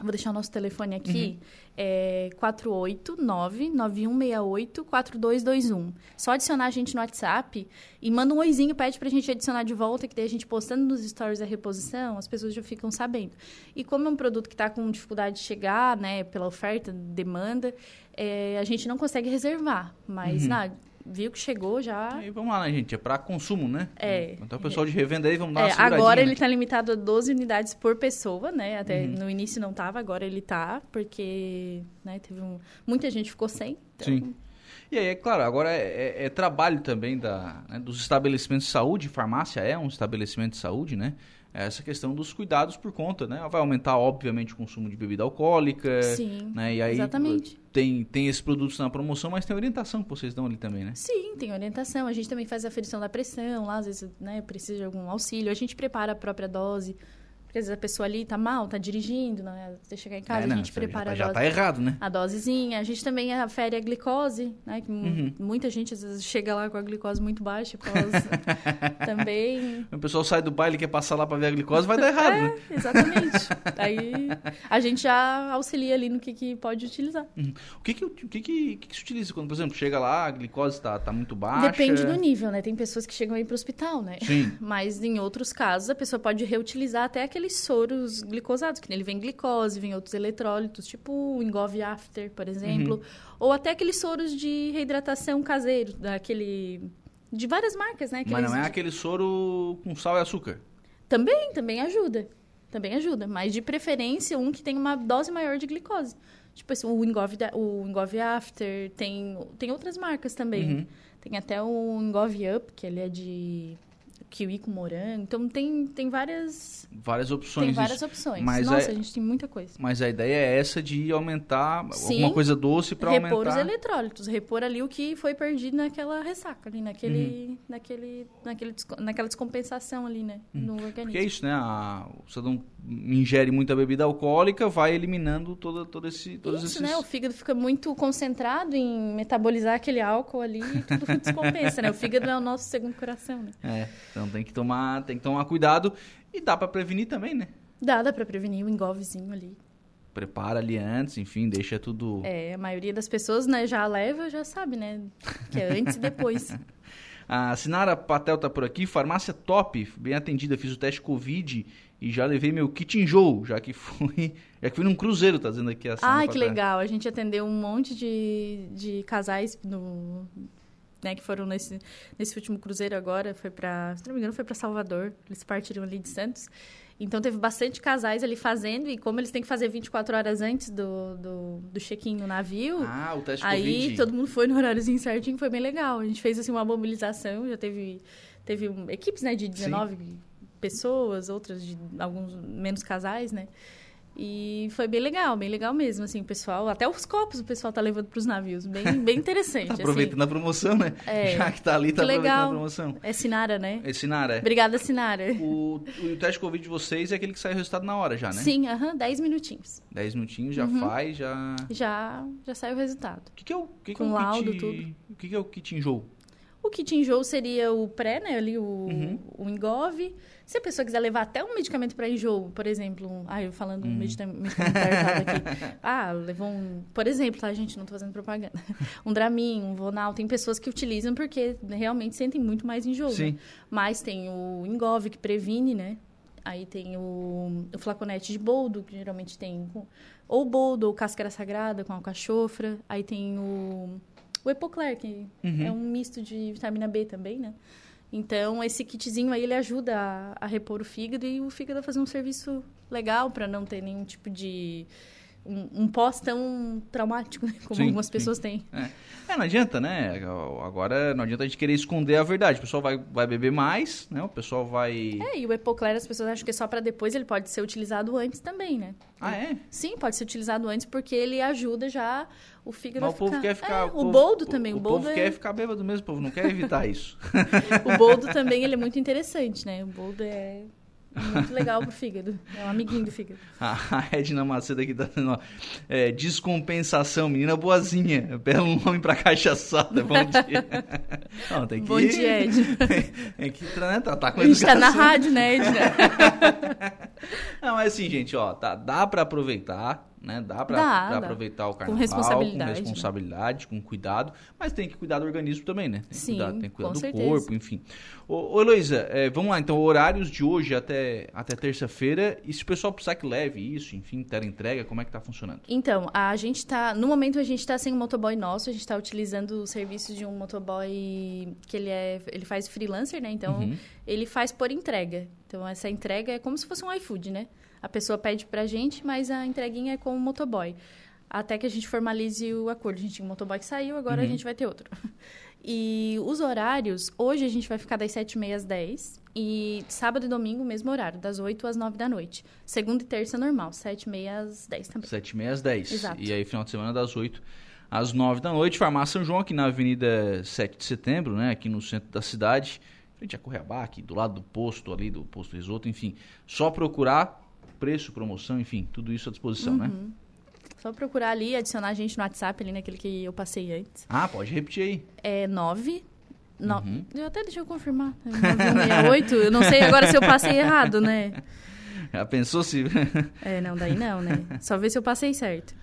Vou deixar o nosso telefone aqui. É 489-9168-4221. Só adicionar a gente no WhatsApp e manda um oizinho, pede pra gente adicionar de volta, que daí a gente postando nos stories a reposição, as pessoas já ficam sabendo. E como é um produto que tá com dificuldade de chegar, né, pela oferta, demanda, é, a gente não consegue reservar. Mas, ah, viu que chegou já. Aí vamos lá, né, gente? É pra consumo, né? É. Então o pessoal de revenda aí, vamos dar uma É, seguradinha, agora né? ele está limitado a 12 unidades por pessoa, né? Até Uhum. no início não estava, agora ele tá, porque né, teve um... muita gente ficou sem. Então, Sim. E aí, é claro, agora é, é- é trabalho também da, né, dos estabelecimentos de saúde, farmácia é um estabelecimento de saúde, né? Essa questão dos cuidados por conta, né? Vai aumentar, obviamente, o consumo de bebida alcoólica, Sim, né? E aí exatamente. tem, tem esses produtos na promoção, mas tem orientação que vocês dão ali também, né? Sim, tem orientação. A gente também faz a aferição da pressão, lá às vezes né, precisa de algum auxílio. A gente prepara a própria dose. Porque às vezes a pessoa ali tá mal, tá dirigindo, né? Você chegar em casa, É, não, a gente prepara já, a já dose. tá errado, né? A dosezinha. A gente também afere a glicose, né? Que Uhum. muita gente às vezes chega lá com a glicose muito baixa também. O pessoal sai do baile e quer passar lá pra ver a glicose, vai dar errado, né? Exatamente. Aí a gente já auxilia ali no que, que pode utilizar. O que que, o que, que, que se utiliza quando, por exemplo, chega lá, a glicose tá, tá muito baixa? Depende do nível, né? Tem pessoas que chegam aí pro hospital, né? Sim. Mas em outros casos, a pessoa pode reutilizar até aqueles soros glicosados, que nele vem glicose, vem outros eletrólitos, tipo o Engov After, por exemplo. Uhum. Ou até aqueles soros de reidratação caseiro, daquele... De várias marcas, né? Mas não é Aqueles- aquele soro com sal e açúcar. Também, também ajuda. Também ajuda. Mas de preferência, um que tem uma dose maior de glicose. Tipo assim, o Engov, da- o Engov After, tem, tem outras marcas também. Uhum. Tem até o Engov Up, que ele é de kiwi com morango. Então tem, tem várias, Várias opções. tem várias opções. Mas Nossa, é- a gente tem muita coisa. Mas a ideia é essa de aumentar Sim. alguma coisa doce para Repor aumentar. os eletrólitos, repor ali o que foi perdido naquela ressaca, ali, naquele, Uhum. naquele, naquele, naquela descompensação ali, né, no organismo. Porque é isso, né? A, o cidadão ingere muita bebida alcoólica, vai eliminando todo, todo esse, todos Isso, esses... né? O fígado fica muito concentrado em metabolizar aquele álcool ali e tudo descompensa, né? O fígado é o nosso segundo coração, né? É, então tem que tomar, tem que tomar cuidado e dá para prevenir também, né? Dá, dá pra prevenir o engolvezinho ali. Prepara ali antes, enfim, deixa tudo. É, a maioria das pessoas, né, já leva, já sabe, né? Que é antes e depois. A Sinara Patel tá por aqui, farmácia top, bem atendida, fiz o teste Covid e já levei meu kit enjoo, já que fui, já que fui num cruzeiro, tá dizendo aqui a Sinara Ai, que legal. A gente atendeu um monte de, de casais no, né, que foram nesse, nesse último cruzeiro agora, foi para, se não me engano, foi para Salvador. Eles partiram ali de Santos. Então teve bastante casais ali fazendo, e como eles têm que fazer 24 horas antes do, do, do check-in no navio. Ah, o teste aí Covid. todo mundo foi no horáriozinho certinho, foi bem legal. A gente fez assim uma mobilização, já teve, teve equipes né, de 19 Sim. pessoas, outras de alguns menos casais, né? E foi bem legal, bem legal mesmo, assim, o pessoal, até os copos o pessoal tá levando para os navios, bem, bem interessante. tá aproveitando assim. a promoção, né? É, Já que tá ali, tá aproveitando legal. a promoção. É Sinara, né? É Sinara. Obrigada, Sinara. O, o, teste Covid de vocês é aquele que sai o resultado na hora já, né? Sim, aham, uh -huh, 10 minutinhos. 10 minutinhos, já uhum. faz, já... Já, já sai o resultado. O que, que é o que Com que é o laudo, kit... tudo. O que, que é o kit enjoo? Kit enjoo seria o pré, né? Ali o, Uhum. o Engov. Se a pessoa quiser levar até um medicamento para enjoo, por exemplo, um, ah, eu falando um Hum. medicam- medicamento aqui. Ah, levou um, por exemplo, tá, gente, não tô fazendo propaganda. Um Dramin, um Vonal, tem pessoas que utilizam porque realmente sentem muito mais enjoo. né? Sim. Mas tem o Engov que previne, né? Aí tem o, o flaconete de boldo, que geralmente tem ou boldo ou cáscara sagrada com alcachofra. Aí tem o, o Epocler, que Uhum. é um misto de vitamina B também, né? Então, esse kitzinho aí, ele ajuda a, a repor o fígado e o fígado a fazer um serviço legal para não ter nenhum tipo de... Um, um pós tão traumático, né? como Sim, algumas sim. pessoas têm. É. É, não adianta, né? Agora não adianta a gente querer esconder a verdade. O pessoal vai, vai beber mais, né? O pessoal vai. É, e o Epocler, as pessoas acham que é só para depois, ele pode ser utilizado antes também, né? Ah, é? Sim, pode ser utilizado antes porque ele ajuda já o fígado Mas a o povo quer ficar. É, o, povo- boldo também, o, O, boldo povo é... quer ficar bêbado mesmo, o povo não quer evitar isso. O boldo também, ele é muito interessante, né? O boldo é muito legal pro fígado. É um amiguinho do fígado. A Edna Macedo aqui tá dando, ó. É, descompensação, menina boazinha. Belo nome pra cachaçada. Bom dia. Não, tem que Bom dia, Ed. Tem que né, tá, tá com A gente tá na rádio, né, Ed? Não, mas assim, gente, ó, tá, dá pra aproveitar, né? Dá dá. aproveitar o carnaval responsabilidade, com né? responsabilidade, com cuidado, mas tem que cuidar do organismo também, né? Tem que Sim, cuidar, tem que cuidar com do certeza. corpo, enfim. Ô, ô Heloísa, é, vamos lá, então, horários de hoje até, até terça-feira, e se o pessoal precisar que leve isso, enfim, ter entrega, como é que tá funcionando? Então, a gente tá. No momento a gente tá sem um motoboy nosso, a gente tá utilizando o serviço de um motoboy que ele é. ele faz freelancer, né? Então, Uhum. ele faz por entrega. Então, essa entrega é como se fosse um iFood, né? A pessoa pede pra gente, mas a entreguinha é com o motoboy. Até que a gente formalize o acordo. A gente tinha um motoboy que saiu, agora Uhum. a gente vai ter outro. E os horários, hoje a gente vai ficar das 7h30 às 10 e sábado e domingo, mesmo horário, das 8 às 9 da noite. Segunda e terça normal, 7h30 às 10 também. 7 e meia às 10. Exato. E aí, final de semana, das 8 às 9 da noite. Farmácia São João, aqui na Avenida 7 de Setembro, né? Aqui no centro da cidade. Frente a Correabá, aqui do lado do posto ali, do posto Risoto, enfim. Só procurar preço, promoção, enfim, tudo isso à disposição, né? Uhum. Só procurar ali, adicionar a gente no WhatsApp, ali naquele que eu passei antes. Ah, pode repetir aí. É 9... No... Uhum. Eu até deixa eu confirmar. É 9168. Eu não sei agora se eu passei errado, né? Já pensou se. É, não, daí não, né? Só ver se eu passei certo.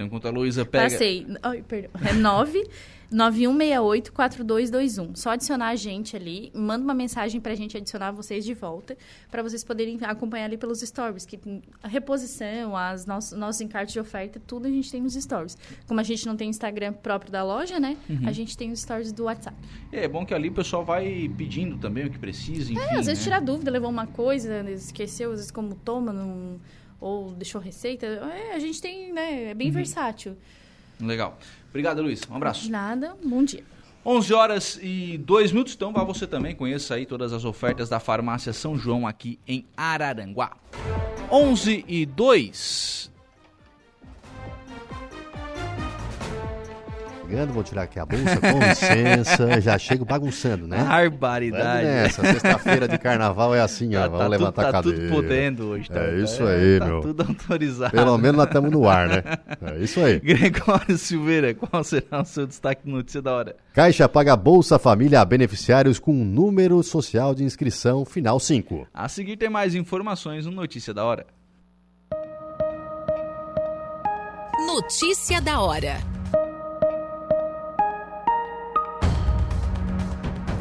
então, enquanto a Luísa pega. Passei. Ai, perdão. É 9 9168-4221. Só adicionar a gente ali, manda uma mensagem pra gente adicionar vocês de volta, pra vocês poderem acompanhar ali pelos stories, que a reposição, as nossos, nossos encartes de oferta, tudo a gente tem nos stories. Como a gente não tem Instagram próprio da loja, né? Uhum. A gente tem os stories do WhatsApp. É bom que ali o pessoal vai pedindo também o que precisa, enfim. É, às vezes né? tirar dúvida, levou uma coisa, esqueceu, às vezes como toma, não- ou deixou receita. É, a gente tem, né? É bem Uhum. versátil. Legal. Obrigado, Luiz. Um abraço. De nada, bom dia. 11 horas e 2 minutos, então vá você também, conheça aí todas as ofertas da Farmácia São João aqui em Araranguá. 11 e 2. Chegando, vou tirar aqui a bolsa, com licença, já chego bagunçando, né? Barbaridade. nessa, sexta-feira de carnaval é assim, ó, Tá, vamos tá levantar tudo, a tá cadeira. tudo podendo hoje. Tá, É isso tá- aí, tá meu. tudo autorizado. Pelo menos nós estamos no ar, né? É isso aí. Gregório Silveira, qual será o seu destaque de notícia da hora? Caixa paga Bolsa Família a beneficiários com número social de inscrição final 5. A seguir tem mais informações no Notícia da Hora. Notícia da hora.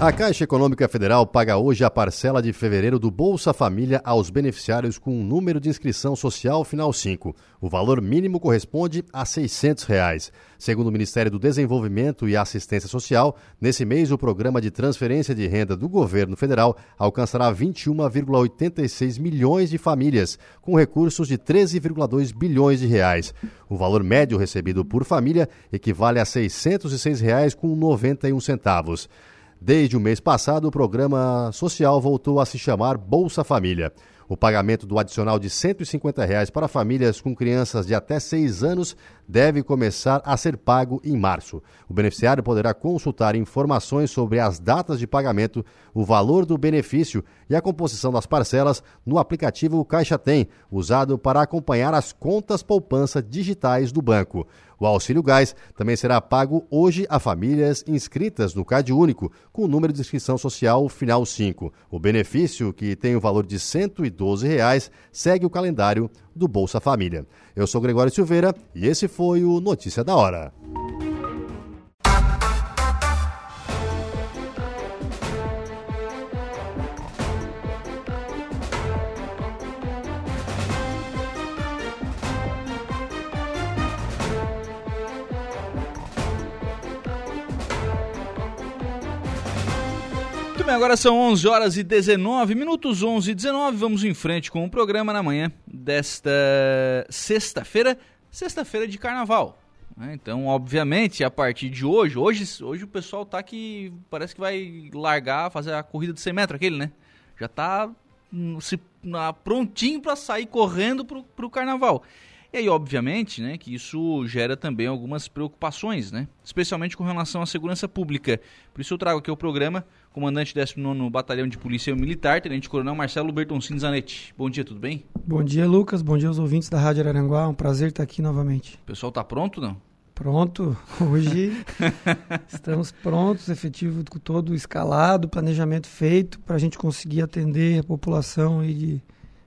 A Caixa Econômica Federal paga hoje a parcela de fevereiro do Bolsa Família aos beneficiários com um número de inscrição social final 5. O valor mínimo corresponde a 600 reais. Segundo o Ministério do Desenvolvimento e Assistência Social, nesse mês o programa de transferência de renda do governo federal alcançará 21,86 milhões de famílias, com recursos de 13,2 bilhões de reais. O valor médio recebido por família equivale a R$ 606,91. Reais com 91 centavos. Desde o mês passado, o programa social voltou a se chamar Bolsa Família. O pagamento do adicional de 150 reais para famílias com crianças de até 6 anos deve começar a ser pago em março. O beneficiário poderá consultar informações sobre as datas de pagamento, o valor do benefício e a composição das parcelas no aplicativo Caixa Tem, usado para acompanhar as contas poupança digitais do banco. O auxílio gás também será pago hoje a famílias inscritas no Cade Único, com o número de inscrição social final 5. O benefício, que tem o valor de 112 reais, segue o calendário do Bolsa Família. Eu sou Gregório Silveira e esse foi o Notícia da Hora. Agora são 11 horas e 19 minutos, 11 e 19. Vamos em frente com o programa na manhã desta sexta-feira, sexta-feira de carnaval. Né? Então, obviamente, a partir de hoje, hoje, hoje o pessoal tá que parece que vai largar, fazer a corrida de 100 metros, aquele, né? Já tá hum, se, prontinho para sair correndo pro, pro carnaval. E aí, obviamente, né, que isso gera também algumas preocupações, né? Especialmente com relação à segurança pública. Por isso eu trago aqui o programa comandante 19 Batalhão de Polícia Militar, Tenente Coronel Marcelo Bertoncini Zanetti. Bom dia, tudo bem? Bom dia, Lucas. Bom dia aos ouvintes da Rádio Araranguá. Um prazer estar aqui novamente. O pessoal está pronto, não? Pronto. Hoje estamos prontos, efetivo todo escalado, planejamento feito para a gente conseguir atender a população aí de,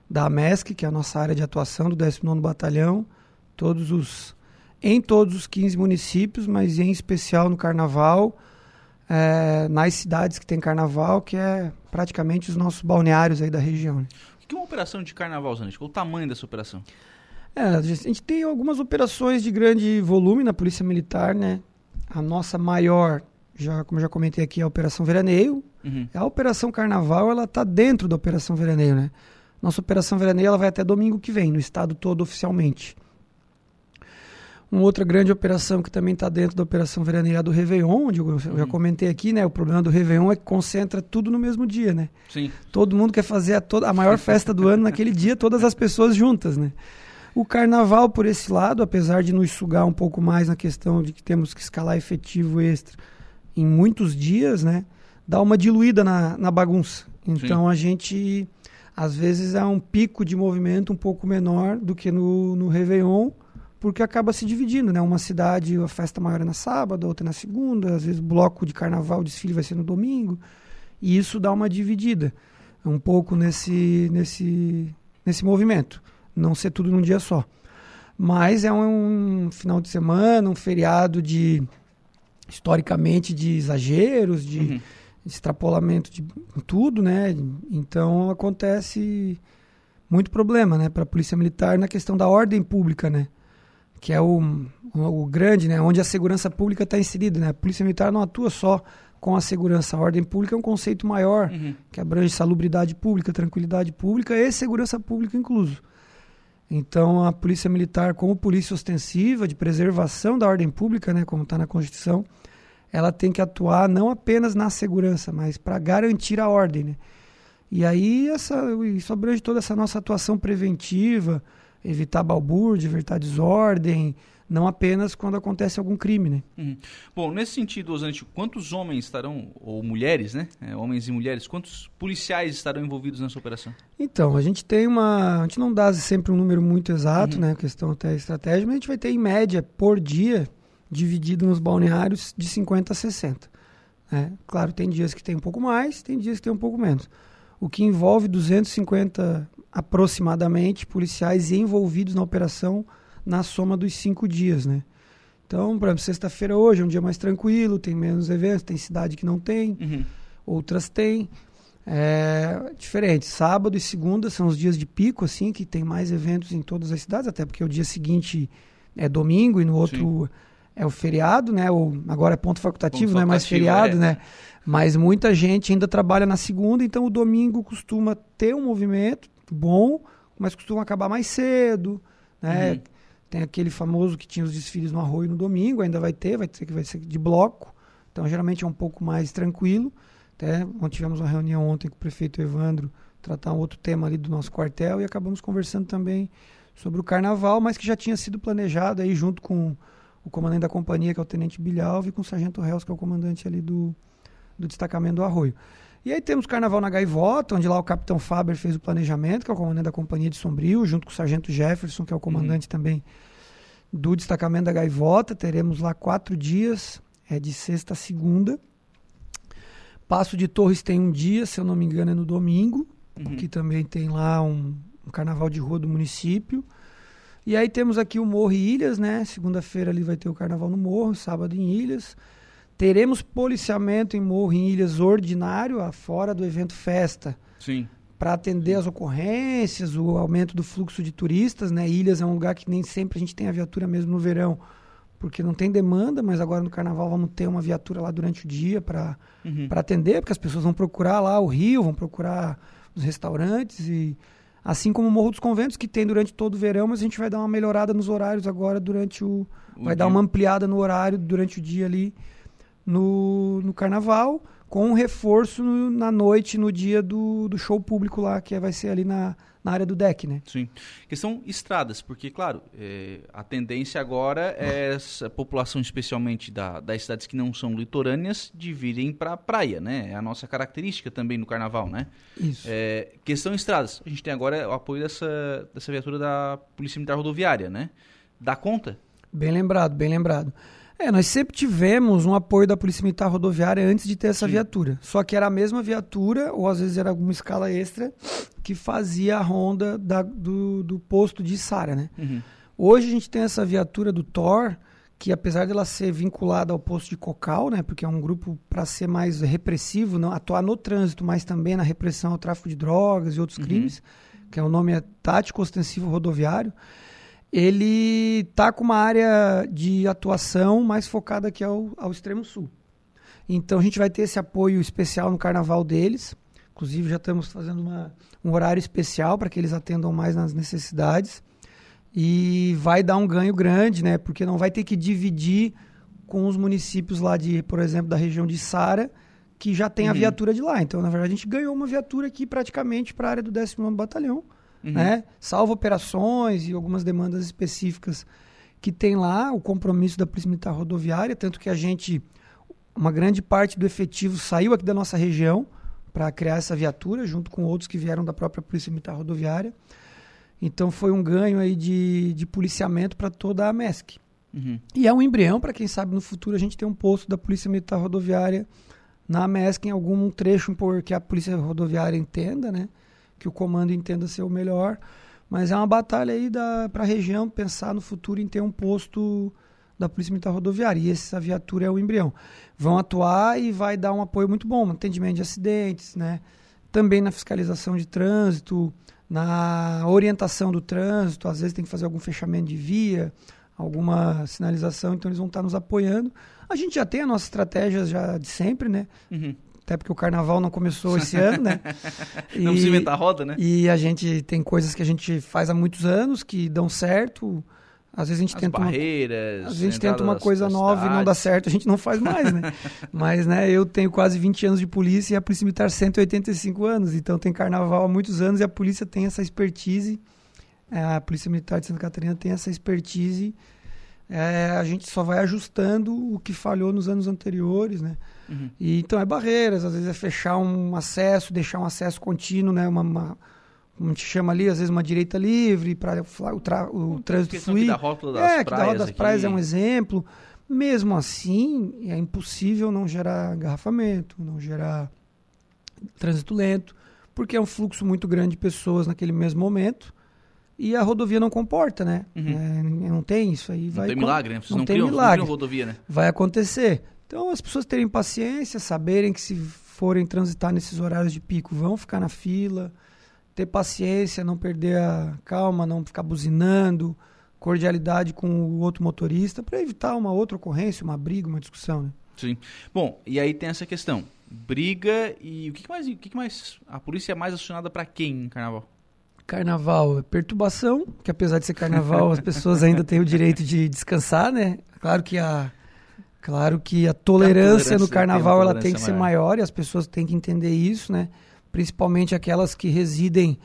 da MESC, que é a nossa área de atuação do 19 Batalhão, todos os em todos os 15 municípios, mas em especial no Carnaval, é, nas cidades que tem carnaval, que é praticamente os nossos balneários aí da região. Né? O que é uma operação de carnaval, Zanetti? Qual o tamanho dessa operação? É, a gente tem algumas operações de grande volume na Polícia Militar, né? A nossa maior, já, como já comentei aqui, é a Operação Veraneio. Uhum. A Operação Carnaval, ela está dentro da Operação Veraneio, né? Nossa Operação Veraneio, ela vai até domingo que vem, no estado todo oficialmente. Uma outra grande operação que também está dentro da operação veraneia do Réveillon, onde eu uhum. já comentei aqui, né? O problema do Réveillon é que concentra tudo no mesmo dia, né? Sim. Todo mundo quer fazer a, toda, a maior festa do ano naquele dia, todas as pessoas juntas, né? O carnaval, por esse lado, apesar de nos sugar um pouco mais na questão de que temos que escalar efetivo extra em muitos dias, né? Dá uma diluída na, na bagunça. Então Sim. a gente, às vezes, é um pico de movimento um pouco menor do que no, no Réveillon porque acaba se dividindo, né? Uma cidade, a festa maior é na sábado, outra na segunda, às vezes bloco de carnaval, desfile vai ser no domingo, e isso dá uma dividida, um pouco nesse, nesse, nesse movimento, não ser tudo num dia só. Mas é um, um final de semana, um feriado de, historicamente, de exageros, de uhum. extrapolamento de tudo, né? Então acontece muito problema, né, para a polícia militar na questão da ordem pública, né? Que é o, o grande, né, onde a segurança pública está inserida. Né? A Polícia Militar não atua só com a segurança. A ordem pública é um conceito maior, uhum. que abrange salubridade pública, tranquilidade pública e segurança pública incluso. Então, a Polícia Militar, como polícia ostensiva de preservação da ordem pública, né, como está na Constituição, ela tem que atuar não apenas na segurança, mas para garantir a ordem. Né? E aí, essa, isso abrange toda essa nossa atuação preventiva, evitar balbúrdia, evitar desordem, não apenas quando acontece algum crime, né? Uhum. Bom, nesse sentido, Osante, quantos homens estarão, ou mulheres, né? É, homens e mulheres, quantos policiais estarão envolvidos nessa operação? Então, a gente tem uma... A gente não dá sempre um número muito exato, uhum. né? Questão até estratégica, mas a gente vai ter, em média, por dia, dividido nos balneários, de 50 a 60. Né? Claro, tem dias que tem um pouco mais, tem dias que tem um pouco menos. O que envolve 250 aproximadamente policiais envolvidos na operação na soma dos cinco dias, né? Então, por exemplo, sexta-feira hoje é um dia mais tranquilo, tem menos eventos, tem cidade que não tem. Uhum. outras têm. É diferente. Sábado e segunda são os dias de pico, assim, que tem mais eventos em todas as cidades, até porque o dia seguinte é domingo e no outro Sim. é o feriado, né? Ou agora é ponto facultativo, ponto não é mais feriado, é. né? Mas muita gente ainda trabalha na segunda, então o domingo costuma ter um movimento bom, mas costuma acabar mais cedo, né? Uhum. Tem aquele famoso que tinha os desfiles no Arroio no domingo, ainda vai ter, vai ter que vai ser de bloco. Então geralmente é um pouco mais tranquilo. Até tivemos uma reunião ontem com o prefeito Evandro, tratar um outro tema ali do nosso quartel e acabamos conversando também sobre o carnaval, mas que já tinha sido planejado aí junto com o comandante da companhia, que é o Tenente Bilhalve, e com o Sargento Reus, que é o comandante ali do, do destacamento do Arroio. E aí temos o Carnaval na Gaivota, onde lá o Capitão Faber fez o planejamento, que é o comandante da companhia de Sombrio, junto com o Sargento Jefferson, que é o comandante uhum. também do destacamento da Gaivota. Teremos lá quatro dias, é de sexta a segunda. Passo de Torres tem um dia, se eu não me engano, é no domingo, uhum. que também tem lá um, um, carnaval de rua do município. E aí temos aqui o Morro e Ilhas, né? Segunda-feira ali vai ter o carnaval no Morro, sábado em Ilhas. Teremos policiamento em Morro em Ilhas ordinário, fora do evento festa. Sim. Para atender as ocorrências, o aumento do fluxo de turistas, né? Ilhas é um lugar que nem sempre a gente tem a viatura mesmo no verão porque não tem demanda, mas agora no carnaval vamos ter uma viatura lá durante o dia para uhum. atender, porque as pessoas vão procurar lá o rio, vão procurar os restaurantes e assim como o Morro dos Conventos que tem durante todo o verão, mas a gente vai dar uma melhorada nos horários agora durante o, o vai dia. dar uma ampliada no horário durante o dia ali no, no carnaval, com um reforço no, na noite no dia do, do show público lá que vai ser ali na na área do deck, né? Sim. Questão estradas, porque, claro, é, a tendência agora é a população, especialmente da, das cidades que não são litorâneas, de virem para a praia, né? É a nossa característica também no carnaval, né? Isso. É, questão estradas. A gente tem agora o apoio dessa, dessa viatura da Polícia Militar Rodoviária, né? Dá conta? Bem lembrado, bem lembrado. É, nós sempre tivemos um apoio da Polícia Militar Rodoviária antes de ter essa Sim. viatura. Só que era a mesma viatura, ou às vezes era alguma escala extra, que fazia a ronda da, do, do posto de Sara, né? Uhum. Hoje a gente tem essa viatura do Thor, que apesar dela ser vinculada ao posto de Cocal, né, porque é um grupo para ser mais repressivo, não atuar no trânsito, mas também na repressão ao tráfico de drogas e outros uhum. crimes, que é o nome é tático ostensivo rodoviário ele está com uma área de atuação mais focada aqui ao, ao extremo sul. Então a gente vai ter esse apoio especial no carnaval deles. Inclusive já estamos fazendo uma, um horário especial para que eles atendam mais nas necessidades. E vai dar um ganho grande, né? Porque não vai ter que dividir com os municípios lá de, por exemplo, da região de Sara, que já tem uhum. a viatura de lá. Então, na verdade, a gente ganhou uma viatura aqui praticamente para a área do 19 Batalhão uhum. né? Salvo operações e algumas demandas específicas que tem lá o compromisso da Polícia Militar Rodoviária, tanto que a gente, uma grande parte do efetivo saiu aqui da nossa região para criar essa viatura, junto com outros que vieram da própria Polícia Militar Rodoviária. Então foi um ganho aí de, de policiamento para toda a MESC. Uhum. E é um embrião para quem sabe no futuro a gente ter um posto da Polícia Militar Rodoviária na MESC em algum trecho porque a Polícia Rodoviária entenda, né? Que o comando entenda ser o melhor. Mas é uma batalha aí para a região pensar no futuro em ter um posto da Polícia Militar Rodoviária. E essa viatura é o embrião. Vão atuar e vai dar um apoio muito bom atendimento de acidentes, né? também na fiscalização de trânsito, na orientação do trânsito. Às vezes tem que fazer algum fechamento de via, alguma sinalização, então eles vão estar nos apoiando. A gente já tem a nossa estratégia já de sempre, né? Uhum até porque o carnaval não começou esse ano, né? E, não precisa inventar roda, né? E a gente tem coisas que a gente faz há muitos anos que dão certo. Às vezes a gente As tenta barreiras, uma, às vezes a gente tenta uma coisa nova cidades. e não dá certo, a gente não faz mais, né? Mas, né, eu tenho quase 20 anos de polícia e a Polícia Militar 185 anos, então tem carnaval há muitos anos e a polícia tem essa expertise. É, a Polícia Militar de Santa Catarina tem essa expertise. É, a gente só vai ajustando o que falhou nos anos anteriores, né? Uhum. E, então é barreiras, às vezes é fechar um acesso, deixar um acesso contínuo, né? Uma, uma como a gente chama ali, às vezes uma direita livre para o, tra o trânsito fluir. Da rótula das é, praias que da das praias é um exemplo. Mesmo assim, é impossível não gerar engarrafamento, não gerar trânsito lento, porque é um fluxo muito grande de pessoas naquele mesmo momento e a rodovia não comporta, né? Uhum. É, não tem isso aí. Não vai tem milagre, né? Vocês não, não tem criam, milagre. Não rodovia, né? Vai acontecer. Então, as pessoas terem paciência, saberem que se forem transitar nesses horários de pico, vão ficar na fila, ter paciência, não perder a calma, não ficar buzinando, cordialidade com o outro motorista, para evitar uma outra ocorrência, uma briga, uma discussão. Né? Sim. Bom, e aí tem essa questão. Briga e o que, que mais? O que, que mais? A polícia é mais acionada para quem em carnaval? Carnaval é perturbação, que apesar de ser carnaval, as pessoas ainda têm o direito de descansar, né? Claro que a claro que a tolerância, tolerância no carnaval ela tem que ser maior e as pessoas têm que entender isso, né? Principalmente aquelas que residem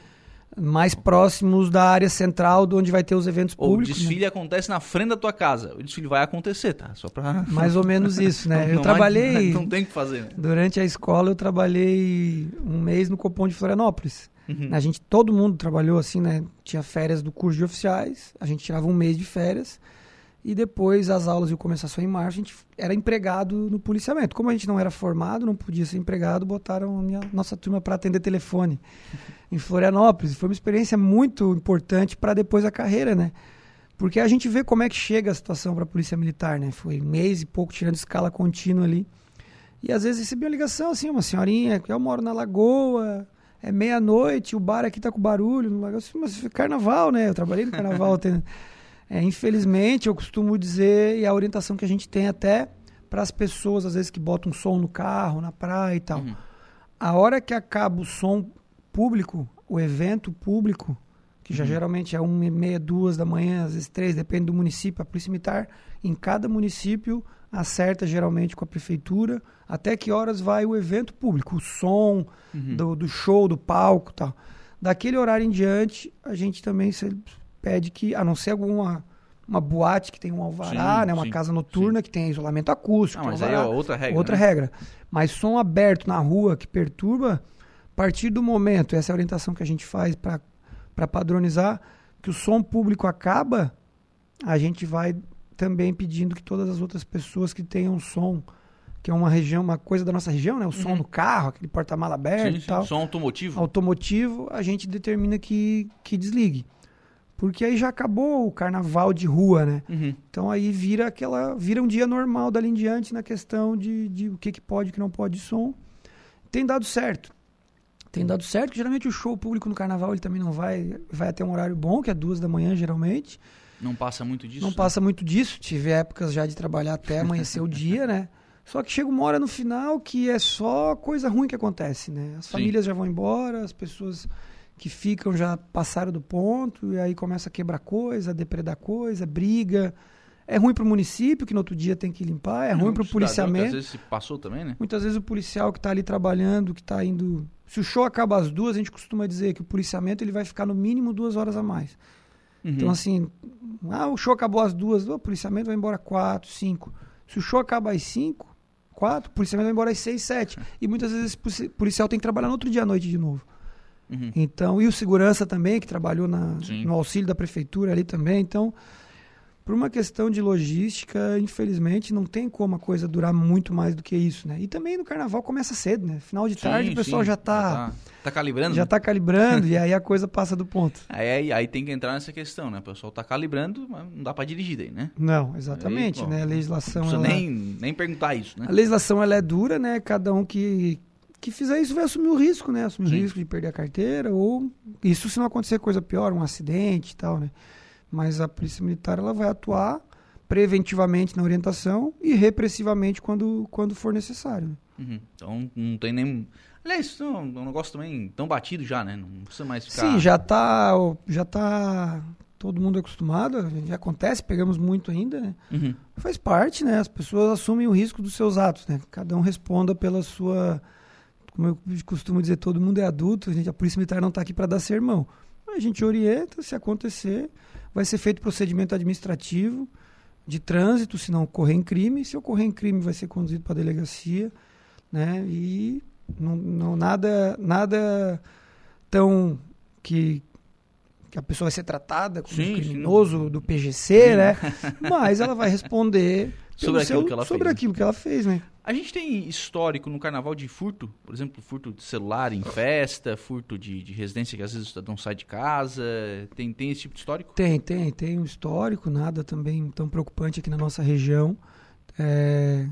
mais próximos da área central, de onde vai ter os eventos públicos. O desfile né? acontece na frente da tua casa. O desfile vai acontecer, tá? Só para mais ou menos isso, né? não, eu não trabalhei. não tem que fazer. Né? Durante a escola eu trabalhei um mês no Copom de Florianópolis. Uhum. A gente, todo mundo trabalhou assim, né? Tinha férias do curso de oficiais, a gente tirava um mês de férias e depois as aulas iam começar só em março, a gente era empregado no policiamento. Como a gente não era formado, não podia ser empregado, botaram a minha, nossa turma para atender telefone em Florianópolis. Foi uma experiência muito importante para depois a carreira, né? Porque a gente vê como é que chega a situação para a polícia militar, né? Foi mês e pouco tirando escala contínua ali. E às vezes recebi uma ligação assim, uma senhorinha, que eu moro na Lagoa, é meia-noite, o bar aqui tá com barulho. Mas carnaval, né? Eu trabalhei no carnaval. tem, é, infelizmente, eu costumo dizer, e a orientação que a gente tem até para as pessoas, às vezes, que botam som no carro, na praia e tal. Uhum. A hora que acaba o som público, o evento público, que já uhum. geralmente é uma e meia, duas da manhã, às vezes três, depende do município, a Polícia Militar, em cada município, acerta geralmente com a prefeitura até que horas vai o evento público, o som uhum. do, do, show, do palco tal. Daquele horário em diante, a gente também pede que, a não ser alguma uma boate que tem um alvará, sim, né, uma sim, casa noturna sim. que tem isolamento acústico. Ah, mas alvará, aí é outra regra. Outra né? regra. Mas som aberto na rua que perturba, a partir do momento, essa é a orientação que a gente faz para padronizar, que o som público acaba, a gente vai também pedindo que todas as outras pessoas que tenham som que é uma região, uma coisa da nossa região, né? O som uhum. do carro, aquele porta-mala aberto sim, e tal. Som automotivo. Automotivo, a gente determina que, que desligue. Porque aí já acabou o carnaval de rua, né? Uhum. Então aí vira aquela. vira um dia normal dali em diante na questão de, de o que, que pode e o que não pode de som. Tem dado certo. Tem dado certo. Geralmente o show público no carnaval ele também não vai. Vai até um horário bom, que é duas da manhã, geralmente. Não passa muito disso? Não né? passa muito disso. Tive épocas já de trabalhar até amanhecer o dia, né? Só que chega uma hora no final que é só coisa ruim que acontece, né? As Sim. famílias já vão embora, as pessoas que ficam já passaram do ponto, e aí começa a quebrar coisa, a depredar coisa, briga. É ruim para o município, que no outro dia tem que limpar, é Não, ruim para o policiamento. Muitas vezes se passou também, né? Muitas vezes o policial que está ali trabalhando, que está indo. Se o show acaba às duas, a gente costuma dizer que o policiamento ele vai ficar no mínimo duas horas a mais. Uhum. Então, assim, ah, o show acabou às duas, o policiamento vai embora quatro, cinco. Se o show acaba às cinco, quatro, o policiamento vai embora às seis, sete. E muitas vezes esse policial tem que trabalhar no outro dia à noite de novo. Uhum. Então, e o segurança também, que trabalhou na, no auxílio da prefeitura ali também. Então, por uma questão de logística, infelizmente, não tem como a coisa durar muito mais do que isso, né? E também no carnaval começa cedo, né? Final de sim, tarde o pessoal sim, já está tá, tá, calibrando. Já está né? calibrando e aí a coisa passa do ponto. Aí, aí, aí, tem que entrar nessa questão, né? O pessoal está calibrando, mas não dá para dirigir daí, né? Não, exatamente, aí, bom, né? A legislação... Não ela... nem, nem perguntar isso, né? A legislação, ela é dura, né? Cada um que, que fizer isso vai assumir o risco, né? Assumir sim. o risco de perder a carteira ou... Isso se não acontecer coisa pior, um acidente e tal, né? Mas a polícia militar, ela vai atuar preventivamente na orientação e repressivamente quando, quando for necessário. Né? Uhum. Então não tem nem. Aliás, isso é um negócio também tão batido já, né? Não precisa mais ficar. Sim, já está já tá todo mundo acostumado, já acontece, pegamos muito ainda, né? Uhum. Faz parte, né? As pessoas assumem o risco dos seus atos, né? Cada um responda pela sua. Como eu costumo dizer, todo mundo é adulto, a, gente, a Polícia Militar não está aqui para dar sermão. A gente orienta, se acontecer, vai ser feito procedimento administrativo de trânsito, se não ocorrer em crime. Se ocorrer em crime, vai ser conduzido para a delegacia, né? E não, não, nada, nada tão que, que a pessoa vai ser tratada como sim, criminoso sim. do PGC, né? Mas ela vai responder sobre, aquilo, que ela sobre fez, aquilo que ela fez, né? A gente tem histórico no carnaval de furto, por exemplo, furto de celular em festa, furto de, de residência que às vezes o cidadão sai de casa. Tem, tem esse tipo de histórico? Tem, tem, tem um histórico, nada também tão preocupante aqui na nossa região. É...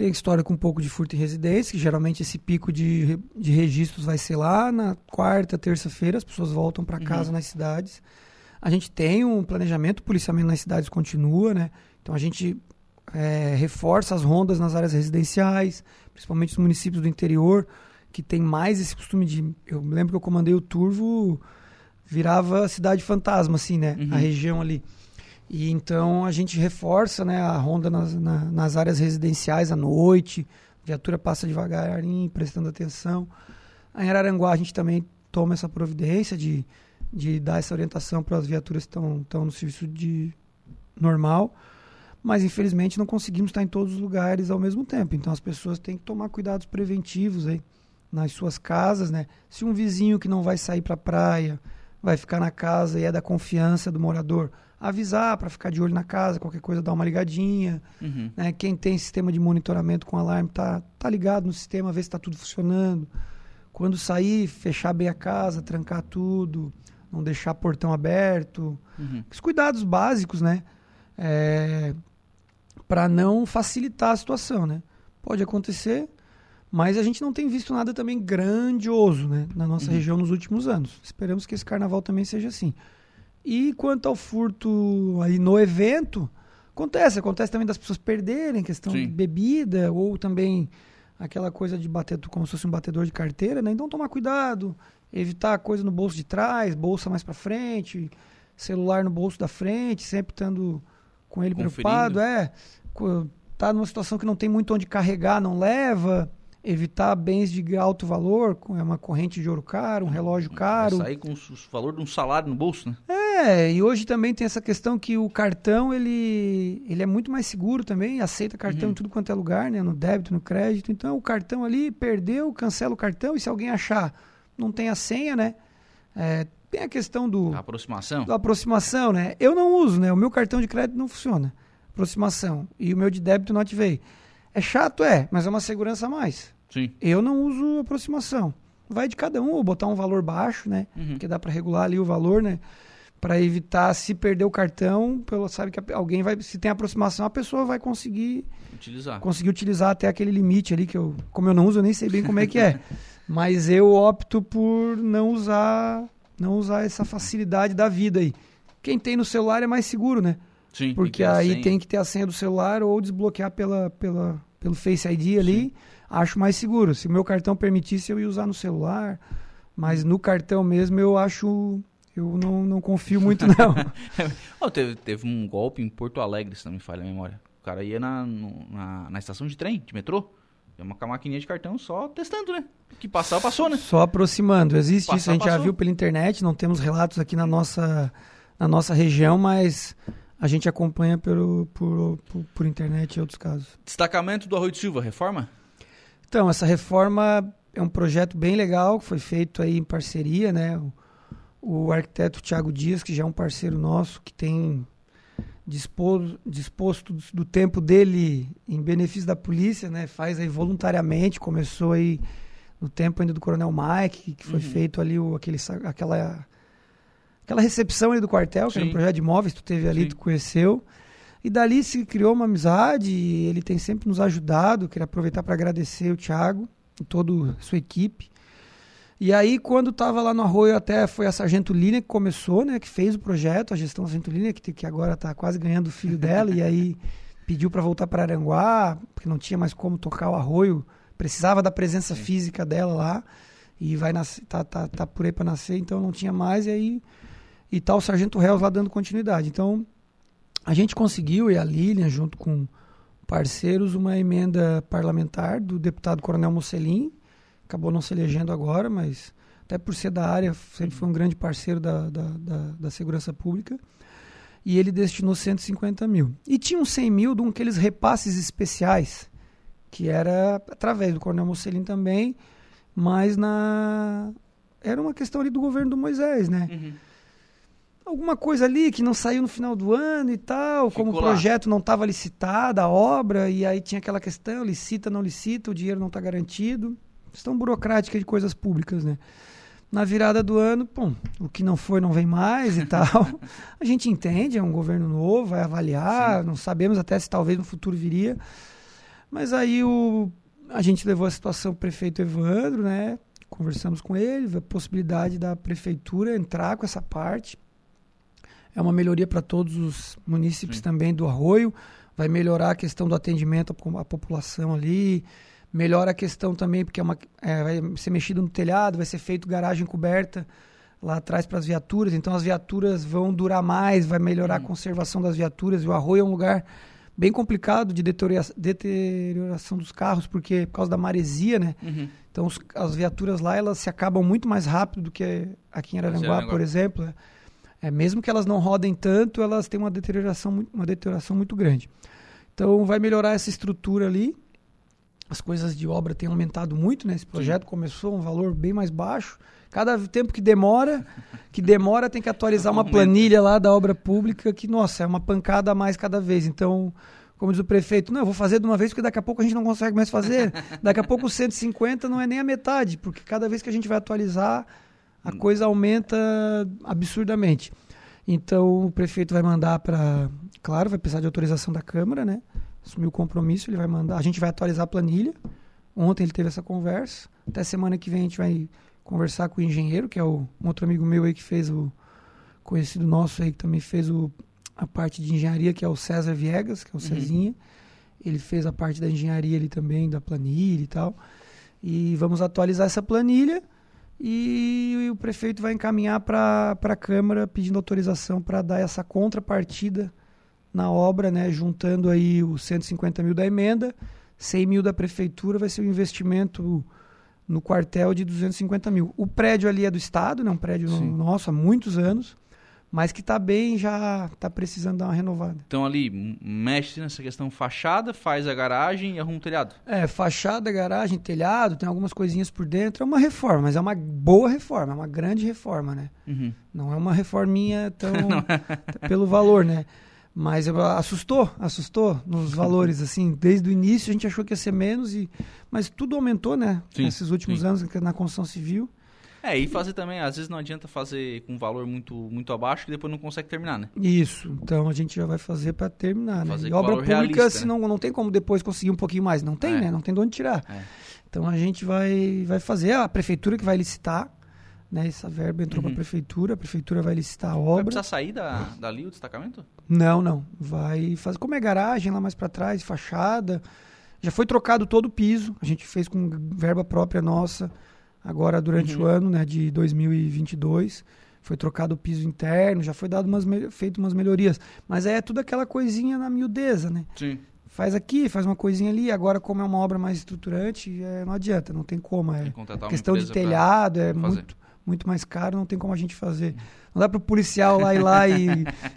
Tem história com um pouco de furto em residência, que geralmente esse pico de, de registros vai ser lá na quarta, terça-feira, as pessoas voltam para casa uhum. nas cidades. A gente tem um planejamento, o policiamento nas cidades continua, né? Então a gente é, reforça as rondas nas áreas residenciais, principalmente nos municípios do interior, que tem mais esse costume de. Eu lembro que eu comandei o Turvo, virava cidade fantasma, assim, né? Uhum. A região ali. E então a gente reforça né, a ronda nas, na, nas áreas residenciais à noite, a viatura passa devagarinho, prestando atenção. Em Araranguá a gente também toma essa providência de, de dar essa orientação para as viaturas que estão no serviço de normal mas infelizmente não conseguimos estar em todos os lugares ao mesmo tempo. Então as pessoas têm que tomar cuidados preventivos aí nas suas casas, né? Se um vizinho que não vai sair para a praia vai ficar na casa e é da confiança do morador, avisar para ficar de olho na casa, qualquer coisa dar uma ligadinha. Uhum. Né? Quem tem sistema de monitoramento com alarme tá, tá ligado no sistema, ver se está tudo funcionando. Quando sair, fechar bem a casa, trancar tudo, não deixar portão aberto. Uhum. Os cuidados básicos, né? É, para não facilitar a situação, né? Pode acontecer, mas a gente não tem visto nada também grandioso, né, na nossa uhum. região nos últimos anos. Esperamos que esse carnaval também seja assim. E quanto ao furto aí no evento, acontece, acontece também das pessoas perderem questão Sim. de bebida ou também aquela coisa de bater como se fosse um batedor de carteira, né? Então tomar cuidado, evitar coisa no bolso de trás, bolsa mais para frente, celular no bolso da frente, sempre estando com ele preocupado, é tá numa situação que não tem muito onde carregar, não leva, evitar bens de alto valor, é uma corrente de ouro caro, um relógio caro. Vai sair com o valor de um salário no bolso, né? É, e hoje também tem essa questão que o cartão, ele, ele é muito mais seguro também, aceita cartão uhum. em tudo quanto é lugar, né? No débito, no crédito. Então, o cartão ali, perdeu, cancela o cartão, e se alguém achar, não tem a senha, né? É, tem a questão do... A aproximação. Da aproximação, né? Eu não uso, né? O meu cartão de crédito não funciona aproximação e o meu de débito não ativei. É chato, é, mas é uma segurança a mais. Sim. Eu não uso aproximação. Vai de cada um, ou botar um valor baixo, né? Uhum. Porque dá para regular ali o valor, né? Para evitar se perder o cartão, pelo sabe que alguém vai, se tem aproximação, a pessoa vai conseguir utilizar. Conseguir utilizar até aquele limite ali que eu, como eu não uso, eu nem sei bem como é que é. Mas eu opto por não usar, não usar essa facilidade da vida aí. Quem tem no celular é mais seguro, né? Sim, porque aí tem que ter a senha do celular ou desbloquear pela, pela, pelo Face ID ali. Sim. Acho mais seguro. Se o meu cartão permitisse, eu ia usar no celular. Mas no cartão mesmo eu acho. Eu não, não confio muito, não. oh, teve, teve um golpe em Porto Alegre, se não me falha a memória. O cara ia na, na, na estação de trem, de metrô. É uma maquininha de cartão só testando, né? Que passar, passou, né? Só aproximando. Existe passar, isso, a gente passou. já viu pela internet, não temos relatos aqui na nossa, na nossa região, mas a gente acompanha pelo, por, por, por internet e outros casos. Destacamento do Arroio de Silva, reforma? Então, essa reforma é um projeto bem legal, que foi feito aí em parceria, né? O, o arquiteto Tiago Dias, que já é um parceiro nosso, que tem disposto, disposto do tempo dele em benefício da polícia, né? Faz aí voluntariamente, começou aí no tempo ainda do Coronel Mike, que foi uhum. feito ali o, aquele, aquela aquela recepção ali do quartel, que Sim. era um projeto de imóveis, tu teve ali, Sim. tu conheceu. E dali se criou uma amizade, e ele tem sempre nos ajudado. Queria aproveitar para agradecer o Thiago e toda a sua equipe. E aí, quando estava lá no Arroio, até foi a Sargento Línia que começou, né? Que fez o projeto, a gestão da Sargento Línia, que, que agora está quase ganhando o filho dela. e aí pediu para voltar para Aranguá, porque não tinha mais como tocar o Arroio. Precisava da presença Sim. física dela lá. E vai nascer, tá, tá, tá por aí para nascer, então não tinha mais. E aí e tal, o Sargento Reus lá dando continuidade. Então, a gente conseguiu, e a Lilian, junto com parceiros, uma emenda parlamentar do deputado Coronel Mocelin, acabou não se elegendo agora, mas até por ser da área, sempre foi um grande parceiro da, da, da, da segurança pública, e ele destinou 150 mil. E tinha uns 100 mil de um aqueles repasses especiais, que era através do Coronel Mocelin também, mas na... era uma questão ali do governo do Moisés, né? Uhum alguma coisa ali que não saiu no final do ano e tal, Ficou como o projeto lá. não estava licitado, a obra, e aí tinha aquela questão, licita, não licita, o dinheiro não está garantido. Questão burocrática de coisas públicas, né? Na virada do ano, pum, o que não foi não vem mais e tal. A gente entende, é um governo novo, vai avaliar, Sim. não sabemos até se talvez no futuro viria. Mas aí o, a gente levou a situação para o prefeito Evandro, né? Conversamos com ele, a possibilidade da prefeitura entrar com essa parte. É uma melhoria para todos os munícipes Sim. também do Arroio. Vai melhorar a questão do atendimento à população ali. Melhora a questão também, porque é uma, é, vai ser mexido no telhado, vai ser feito garagem coberta lá atrás para as viaturas. Então as viaturas vão durar mais, vai melhorar a conservação das viaturas. E o Arroio é um lugar bem complicado de deterioração dos carros, porque por causa da maresia, né? Uhum. Então os, as viaturas lá elas se acabam muito mais rápido do que aqui em Araranguá, por exemplo. É, é, mesmo que elas não rodem tanto, elas têm uma deterioração, uma deterioração muito grande. Então vai melhorar essa estrutura ali. As coisas de obra têm aumentado muito, né? Esse projeto Sim. começou um valor bem mais baixo. Cada tempo que demora, que demora, tem que atualizar uma planilha lá da obra pública que, nossa, é uma pancada a mais cada vez. Então, como diz o prefeito, não, eu vou fazer de uma vez porque daqui a pouco a gente não consegue mais fazer. Daqui a pouco os 150 não é nem a metade, porque cada vez que a gente vai atualizar, a coisa aumenta absurdamente. Então, o prefeito vai mandar para. Claro, vai precisar de autorização da Câmara, né? Assumir o compromisso, ele vai mandar. A gente vai atualizar a planilha. Ontem ele teve essa conversa. Até semana que vem a gente vai conversar com o engenheiro, que é o, um outro amigo meu aí que fez o conhecido nosso aí que também fez o, a parte de engenharia, que é o César Viegas, que é o uhum. Cezinha. Ele fez a parte da engenharia ali também, da planilha e tal. E vamos atualizar essa planilha e, o prefeito vai encaminhar para a Câmara pedindo autorização para dar essa contrapartida na obra, né, juntando aí os 150 mil da emenda, 100 mil da prefeitura, vai ser o um investimento no quartel de 250 mil. O prédio ali é do Estado, né? um prédio Sim. nosso há muitos anos, mas que está bem, já está precisando dar uma renovada. Então ali, mexe nessa questão fachada, faz a garagem e arruma o telhado. É, fachada, garagem, telhado, tem algumas coisinhas por dentro. É uma reforma, mas é uma boa reforma, é uma grande reforma, né? Uhum. Não é uma reforminha tão... É. pelo valor, né? Mas assustou, assustou nos valores, assim, desde o início a gente achou que ia ser menos, e, mas tudo aumentou, né? Sim, Nesses últimos sim. anos na construção civil. É, e fazer também, às vezes não adianta fazer com valor muito, muito abaixo que depois não consegue terminar, né? Isso, então a gente já vai fazer para terminar, né? e obra pública, realista, se né? não, não tem como depois conseguir um pouquinho mais, não tem, é. né? Não tem de onde tirar. É. Então a gente vai, vai fazer, a prefeitura que vai licitar, né? Essa verba entrou uhum. para a prefeitura, a prefeitura vai licitar a obra. Vai precisar sair da, dali o destacamento? Não, não. Vai fazer. Como é garagem lá mais para trás, fachada. Já foi trocado todo o piso. A gente fez com verba própria nossa, agora durante uhum. o ano né, de 2022. Foi trocado o piso interno, já foi dado umas, feito umas melhorias. Mas é tudo aquela coisinha na miudeza, né? Sim. Faz aqui, faz uma coisinha ali. Agora, como é uma obra mais estruturante, é, não adianta, não tem como. É questão de telhado, é muito muito mais caro, não tem como a gente fazer. Não dá para o policial lá ir lá e,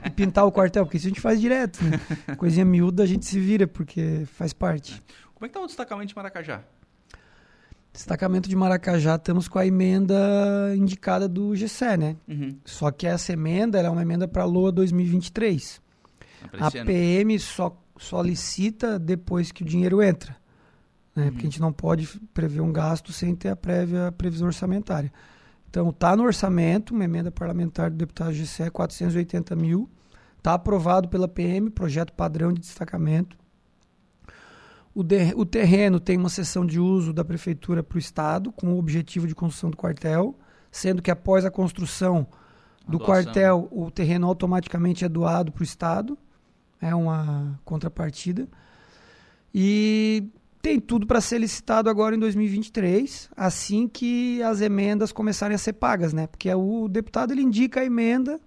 e, pintar o quartel, porque isso a gente faz direto. Né? Coisinha miúda a gente se vira, porque faz parte. Como é que está o destacamento de Maracajá? Destacamento de Maracajá, estamos com a emenda indicada do GC, né? Uhum. Só que essa emenda é uma emenda para a LOA 2023. A PM só, só licita depois que o dinheiro entra. Né? Uhum. Porque a gente não pode prever um gasto sem ter a prévia previsão orçamentária. Então, está no orçamento, uma emenda parlamentar do deputado GCE, 480 mil. Está aprovado pela PM, projeto padrão de destacamento. O, terreno tem uma sessão de uso da prefeitura para o Estado, com o objetivo de construção do quartel, sendo que após a construção do quartel, o terreno automaticamente é doado para o Estado. É uma contrapartida. E tem tudo para ser licitado agora em 2023, assim que as emendas começarem a ser pagas, né? Porque o deputado ele indica a emenda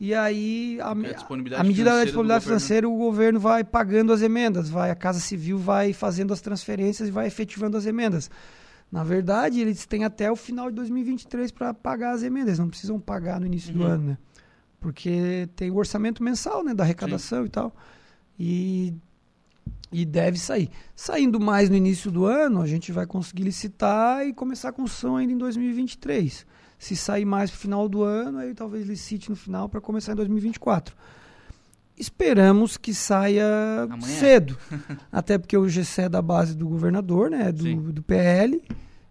e aí a medida da disponibilidade financeira o governo vai pagando as emendas, vai a Casa Civil vai fazendo as transferências e vai efetivando as emendas. Na verdade, eles têm até o final de 2023 para pagar as emendas, não precisam pagar no início uhum. do ano, né? Porque tem o orçamento mensal, né, da arrecadação Sim. e tal. E e deve sair. Saindo mais no início do ano, a gente vai conseguir licitar e começar a construção ainda em 2023. Se sair mais para o final do ano, aí talvez licite no final para começar em 2024. Esperamos que saia Amanhã. cedo. até porque o GC é da base do governador, né? Do, do PL.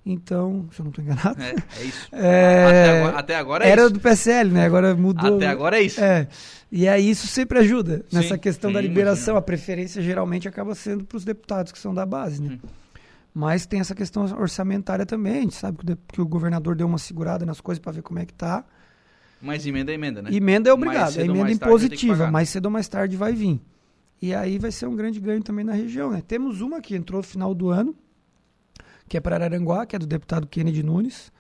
Então, se eu não estou enganado. É, é isso. É, Até, agora, até agora é era isso. do PSL, né? Agora mudou. Até agora é isso. É. E aí isso sempre ajuda nessa Sim, questão da sim, liberação. imagina. A preferência geralmente acaba sendo para os deputados que são da base, né? Hum. Mas tem essa questão orçamentária também. A gente sabe que o, que o governador deu uma segurada nas coisas para ver como é que tá. Mas emenda é emenda, né? Emenda é obrigado, é emenda impositiva. Mais cedo ou mais tarde vai vir. E aí vai ser um grande ganho também na região, né? Temos uma que entrou no final do ano, que é para Araranguá, que é do deputado Kennedy Nunes,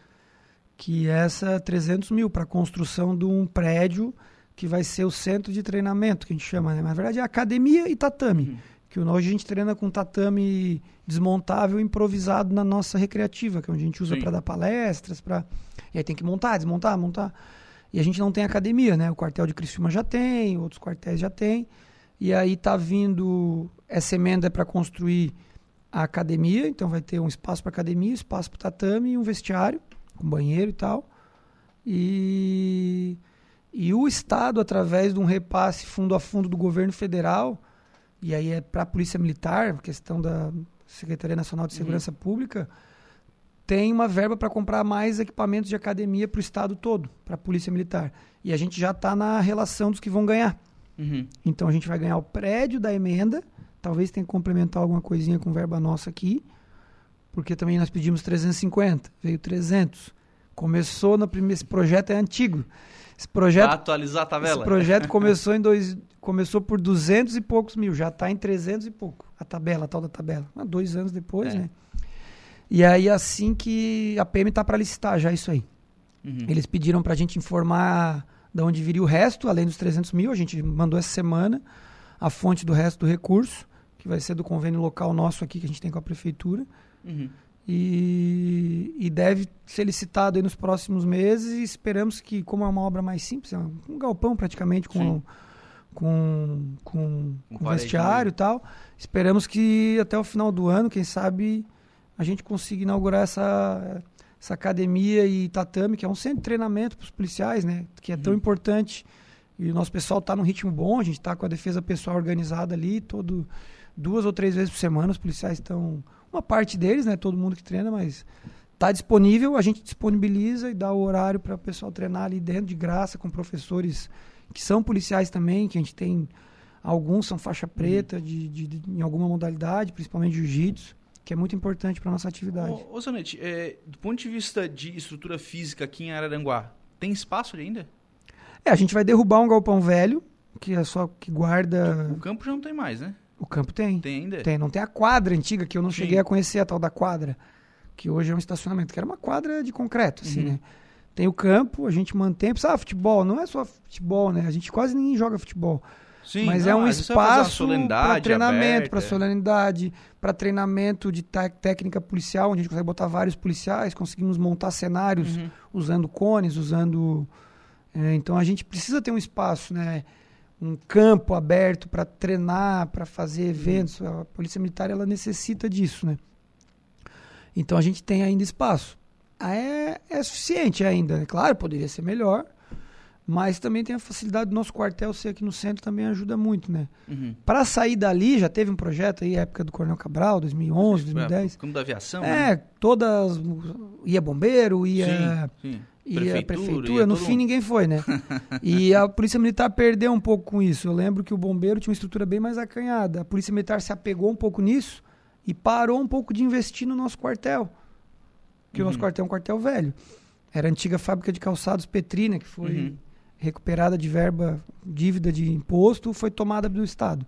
que é essa 300 mil para a construção de um prédio que vai ser o centro de treinamento, que a gente chama, né? Mas, na verdade é academia e tatame. Uhum. Que hoje a gente treina com tatame desmontável improvisado na nossa recreativa, que é onde a gente usa para dar palestras, para e aí tem que montar, desmontar, montar. E a gente não tem academia, né? O quartel de Criciúma já tem, outros quartéis já tem. E aí tá vindo essa emenda para construir a academia, então vai ter um espaço para academia, espaço para tatame e um vestiário com banheiro e tal. E e o estado através de um repasse fundo a fundo do governo federal, e aí é para a Polícia Militar, questão da Secretaria Nacional de Segurança Pública, tem uma verba para comprar mais equipamentos de academia para o estado todo, para a Polícia Militar. E a gente já está na relação dos que vão ganhar. Uhum. Então a gente vai ganhar o prédio da emenda, talvez tenha que complementar alguma coisinha com verba nossa aqui, porque também nós pedimos 350, veio 300. Começou no primeiro, esse projeto é antigo. Esse Pra projeto, atualizar a tabela. esse projeto começou em dois, começou por 200 e poucos mil, já está em 300 e pouco, a tabela, a tal da tabela. Ah, dois anos depois, É. né? E aí assim que a PM está para licitar já isso aí. Uhum. Eles pediram para a gente informar de onde viria o resto, além dos 300 mil. A gente mandou essa semana a fonte do resto do recurso, que vai ser do convênio local nosso aqui, que a gente tem com a prefeitura. Uhum. E, e deve ser licitado aí nos próximos meses. E esperamos que, como é uma obra mais simples, é um, um galpão praticamente com, Sim. com, com, Com parede vestiário e tal. Esperamos que até o final do ano, quem sabe, a gente consiga inaugurar essa, essa academia e tatame, que é um centro de treinamento para os policiais, né? Que é tão Uhum. importante. E o nosso pessoal está num ritmo bom, a gente está com a defesa pessoal organizada ali, todo, duas ou três vezes por semana, os policiais estão. Uma parte deles, né? Todo mundo que treina, mas está disponível, a gente disponibiliza e dá o horário para o pessoal treinar ali dentro de graça, com professores que são policiais também, que a gente tem. Alguns são faixa preta de, de- de- em alguma modalidade, principalmente jiu-jitsu, que é muito importante para nossa atividade. Ô, ô Zanetti, é, do ponto de vista de estrutura física aqui em Araranguá, tem espaço ali ainda? É, a gente vai derrubar um galpão velho, que é só que guarda. O campo já não tem mais, né? O campo tem. Tem ainda? Tem, não tem a quadra antiga, que eu não Sim. cheguei a conhecer a tal da quadra, que hoje é um estacionamento, que era uma quadra de concreto, assim, Uhum. né? Tem o campo, a gente mantém. Ah, futebol, não é só futebol, né? A gente quase ninguém joga futebol. Sim, mas não, é um espaço para treinamento, para aberta. solenidade, para treinamento de té- técnica policial, onde a gente consegue botar vários policiais, conseguimos montar cenários Uhum. usando cones, usando. é, então a gente precisa ter um espaço, né? Um campo aberto para treinar, para fazer Uhum. eventos. A polícia militar ela necessita disso, né? Então a gente tem ainda espaço. Ah, É, é suficiente ainda, né? claro, poderia ser melhor, mas também tem a facilidade do nosso quartel ser aqui no centro também ajuda muito, né? Uhum. Para sair dali, já teve um projeto aí, época do Coronel Cabral, 2011, É, 2010. campo da aviação, É, né? todas. ia bombeiro, ia. Sim, sim. Ia prefeitura, ia no todo fim mundo. ninguém foi, né? e a Polícia Militar perdeu um pouco com isso. Eu lembro que o bombeiro tinha uma estrutura bem mais acanhada. A Polícia Militar se apegou um pouco nisso e parou um pouco de investir no nosso quartel. Porque o nosso Uhum. quartel é um quartel velho. Era a antiga fábrica de calçados Petrina, que foi Uhum. recuperada de verba, dívida de imposto, foi tomada do Estado.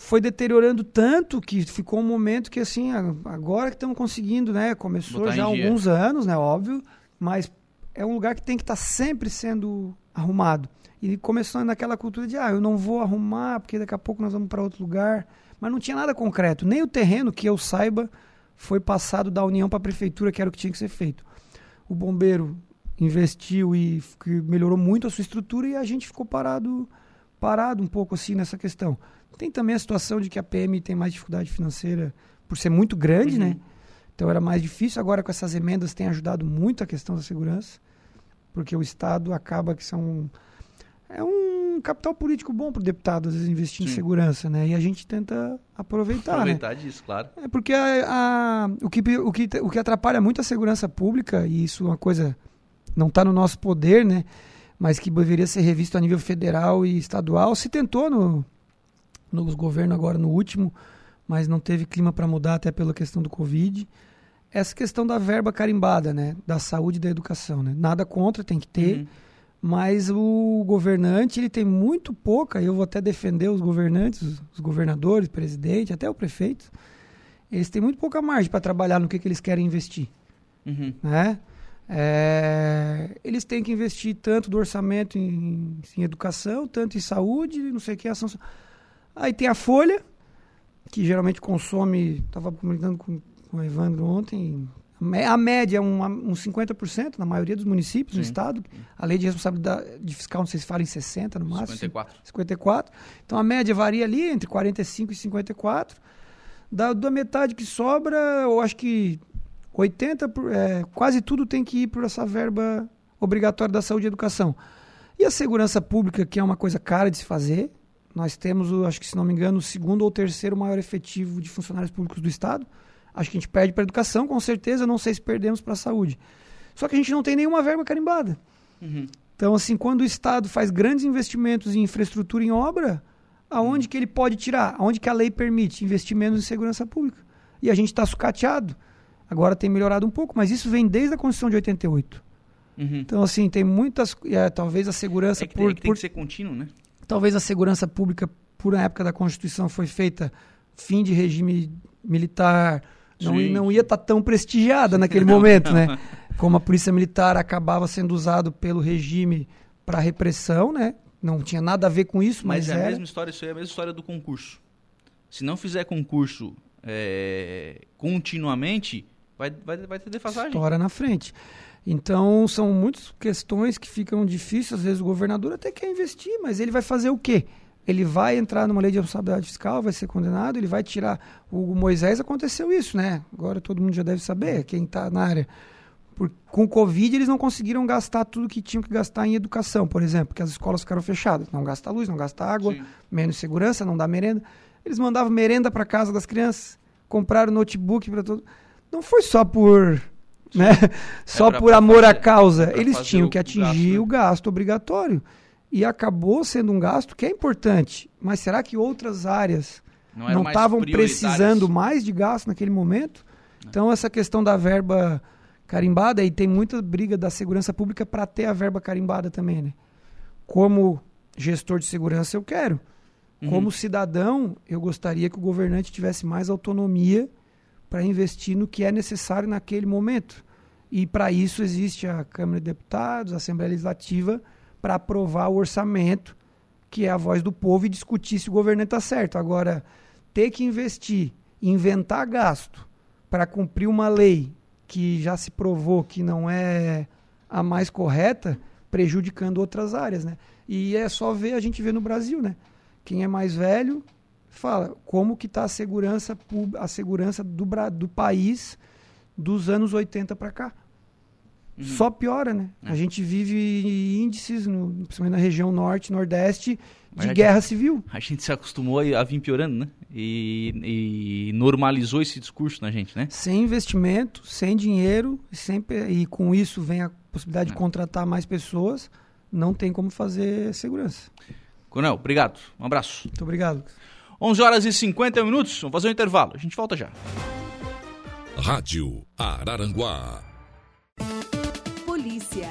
Foi deteriorando tanto que ficou um momento que, assim, agora que estamos conseguindo, né? Começou Botar já há alguns anos, né? Óbvio, mas é um lugar que tem que estar sempre sendo arrumado. E começou naquela cultura de, ah, eu não vou arrumar porque daqui a pouco nós vamos para outro lugar. Mas não tinha nada concreto. Nem o terreno, que eu saiba, foi passado da União para a Prefeitura, que era o que tinha que ser feito. O bombeiro investiu e melhorou muito a sua estrutura e a gente ficou parado, parado um pouco assim nessa questão. Tem também a situação de que a PM tem mais dificuldade financeira por ser muito grande, Uhum. né? Então era mais difícil. Agora com essas emendas tem ajudado muito a questão da segurança, porque o Estado acaba que são é um um capital político bom para o deputado, às vezes, investir Sim. em segurança, né? E a gente tenta aproveitar. Né? Aproveitar né? disso, claro. É porque a, a, o, que, o, que, o que atrapalha muito a segurança pública, e isso é uma coisa não está no nosso poder, né? Mas que deveria ser revisto a nível federal e estadual. Se tentou no, nos governos agora no último, mas não teve clima para mudar até pela questão do Covid. Essa questão da verba carimbada, né? Da saúde e da educação, né? Nada contra, tem que ter. Uhum mas o governante ele tem muito pouca, eu vou até defender os governantes, os governadores, presidente, até o prefeito, eles têm muito pouca margem para trabalhar no que, que eles querem investir. Uhum. Né? É, eles têm que investir tanto do orçamento em, em educação, tanto em saúde, não sei o que, ação. Aí tem a Folha, que geralmente consome, estava comentando com, com o Evandro ontem, a média é um, um 50% na maioria dos municípios Sim. no estado. A lei de responsabilidade fiscal, não sei se fala em 60 no máximo. 54. 54. Então a média varia ali entre 45 e 54. Da, da metade que sobra, eu acho que 80, é, quase tudo tem que ir por essa verba obrigatória da saúde e educação. E a segurança pública, que é uma coisa cara de se fazer, nós temos, acho que se não me engano, o segundo ou terceiro maior efetivo de funcionários públicos do Estado. Acho que a gente perde para a educação, com certeza. Não sei se perdemos para a saúde. Só que a gente não tem nenhuma verba carimbada. Uhum. Então, assim, quando o Estado faz grandes investimentos em infraestrutura, em obra, aonde uhum. que ele pode tirar? Aonde que a lei permite investimentos em segurança pública? E a gente está sucateado. Agora tem melhorado um pouco, mas isso vem desde a Constituição de 88. Uhum. Então, assim, tem muitas. É, talvez a segurança. É que, por, é que tem por, que ser contínuo, né? Talvez a segurança pública, por época da Constituição, foi feita fim de regime militar, não, não ia estar tá tão prestigiada naquele momento, né? Como a polícia militar acabava sendo usado pelo regime para repressão, né? Não tinha nada a ver com isso, mas, mas é era. a mesma história, isso aí é a mesma história do concurso. Se não fizer concurso é, continuamente, vai, vai, vai ter defasagem. História na frente. Então, são muitas questões que ficam difíceis. Às vezes o governador até quer investir, mas ele vai fazer o quê? ele vai entrar numa lei de responsabilidade fiscal, vai ser condenado, ele vai tirar. O Moisés aconteceu isso, né? Agora todo mundo já deve saber, quem está na área. Por, com o Covid, eles não conseguiram gastar tudo que tinham que gastar em educação, por exemplo, porque as escolas ficaram fechadas. Não gasta luz, não gasta água, Sim. menos segurança, não dá merenda. Eles mandavam merenda para casa das crianças, compraram notebook para todo. Não foi só por. Né? Só é por amor fazer, à causa. Eles tinham que atingir o gasto, né? o gasto obrigatório e acabou sendo um gasto que é importante. Mas será que outras áreas não estavam precisando mais de gasto naquele momento? Então, essa questão da verba carimbada, e tem muita briga da segurança pública para ter a verba carimbada também, né? Como gestor de segurança, eu quero. Uhum. Como cidadão, eu gostaria que o governante tivesse mais autonomia para investir no que é necessário naquele momento. E para isso existe a Câmara de Deputados, a Assembleia Legislativa, para aprovar o orçamento, que é a voz do povo, e discutir se o governo está certo. Agora, ter que investir, inventar gasto para cumprir uma lei que já se provou que não é a mais correta, prejudicando outras áreas, né? E é só ver, a gente vê no Brasil, né? Quem é mais velho fala como que está a segurança, a segurança do, do país dos anos 80 para cá. Uhum. Só piora, né? É. A gente vive índices, no, principalmente na região norte, nordeste, de Mas guerra civil. A gente se acostumou a vir piorando, né? E, e, normalizou esse discurso na gente, né? Sem investimento, sem dinheiro, sempre, e com isso vem a possibilidade é. de contratar mais pessoas, não tem como fazer segurança. Coronel, obrigado. Um abraço. Muito obrigado. 11 horas e 50 minutos. Vamos fazer um intervalo. A gente volta já. Rádio Araranguá polícia.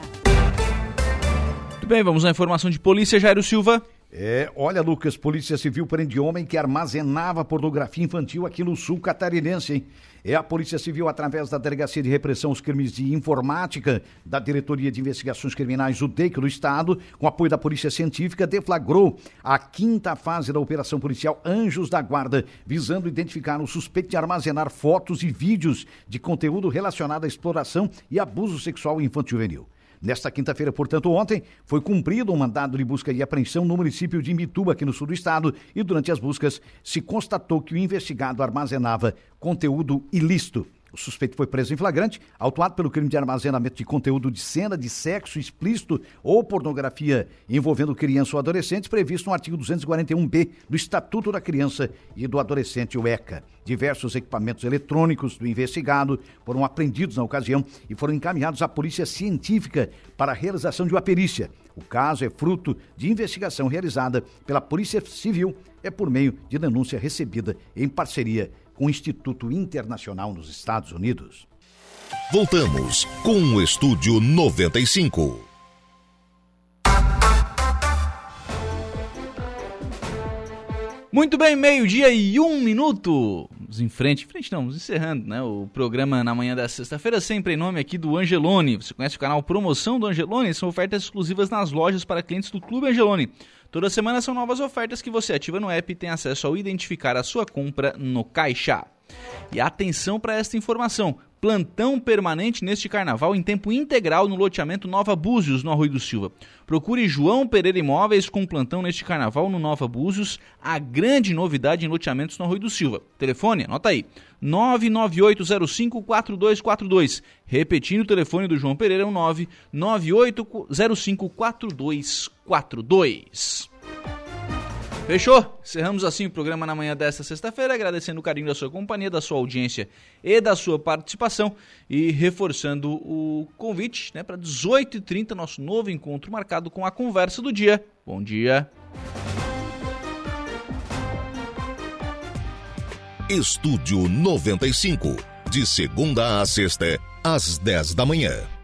Muito bem, vamos à informação de polícia, Jairo Silva. É, olha, Lucas, Polícia Civil prende homem que armazenava pornografia infantil aqui no sul catarinense, hein? É a Polícia Civil, através da Delegacia de Repressão aos Crimes de Informática, da Diretoria de Investigações Criminais, o DEIC do Estado, com apoio da Polícia Científica, deflagrou a quinta fase da Operação Policial Anjos da Guarda, visando identificar o suspeito de armazenar fotos e vídeos de conteúdo relacionado à exploração e abuso sexual infantil-juvenil. Nesta quinta-feira, portanto, ontem, foi cumprido um mandado de busca e apreensão no município de Mituba, aqui no sul do estado, e durante as buscas se constatou que o investigado armazenava conteúdo ilícito. O suspeito foi preso em flagrante, autuado pelo crime de armazenamento de conteúdo de cena de sexo explícito ou pornografia envolvendo criança ou adolescente, previsto no artigo 241b do Estatuto da Criança e do Adolescente, o ECA. Diversos equipamentos eletrônicos do investigado foram apreendidos na ocasião e foram encaminhados à Polícia Científica para a realização de uma perícia. O caso é fruto de investigação realizada pela Polícia Civil, é por meio de denúncia recebida em parceria com o Instituto Internacional nos Estados Unidos. Voltamos com o Estúdio 95. Muito bem, meio-dia e um minuto. Vamos em frente, em frente não, vamos encerrando, né? O programa na manhã da sexta-feira, sempre em nome aqui do Angelone. Você conhece o canal Promoção do Angelone? São ofertas exclusivas nas lojas para clientes do Clube Angelone. Toda semana são novas ofertas que você ativa no app e tem acesso ao identificar a sua compra no caixa. E atenção para esta informação: plantão permanente neste carnaval em tempo integral no loteamento Nova Búzios, no Arroio do Silva. Procure João Pereira Imóveis com plantão neste carnaval no Nova Búzios, a grande novidade em loteamentos no Arroio do Silva. Telefone, anota aí: 998054242. Repetindo o telefone do João Pereira, é o 998054242. Fechou? Encerramos assim o programa na manhã desta sexta-feira, agradecendo o carinho da sua companhia, da sua audiência e da sua participação e reforçando o convite né, para 18h30, nosso novo encontro marcado com a conversa do dia. Bom dia. Estúdio 95, de segunda a sexta, às 10 da manhã.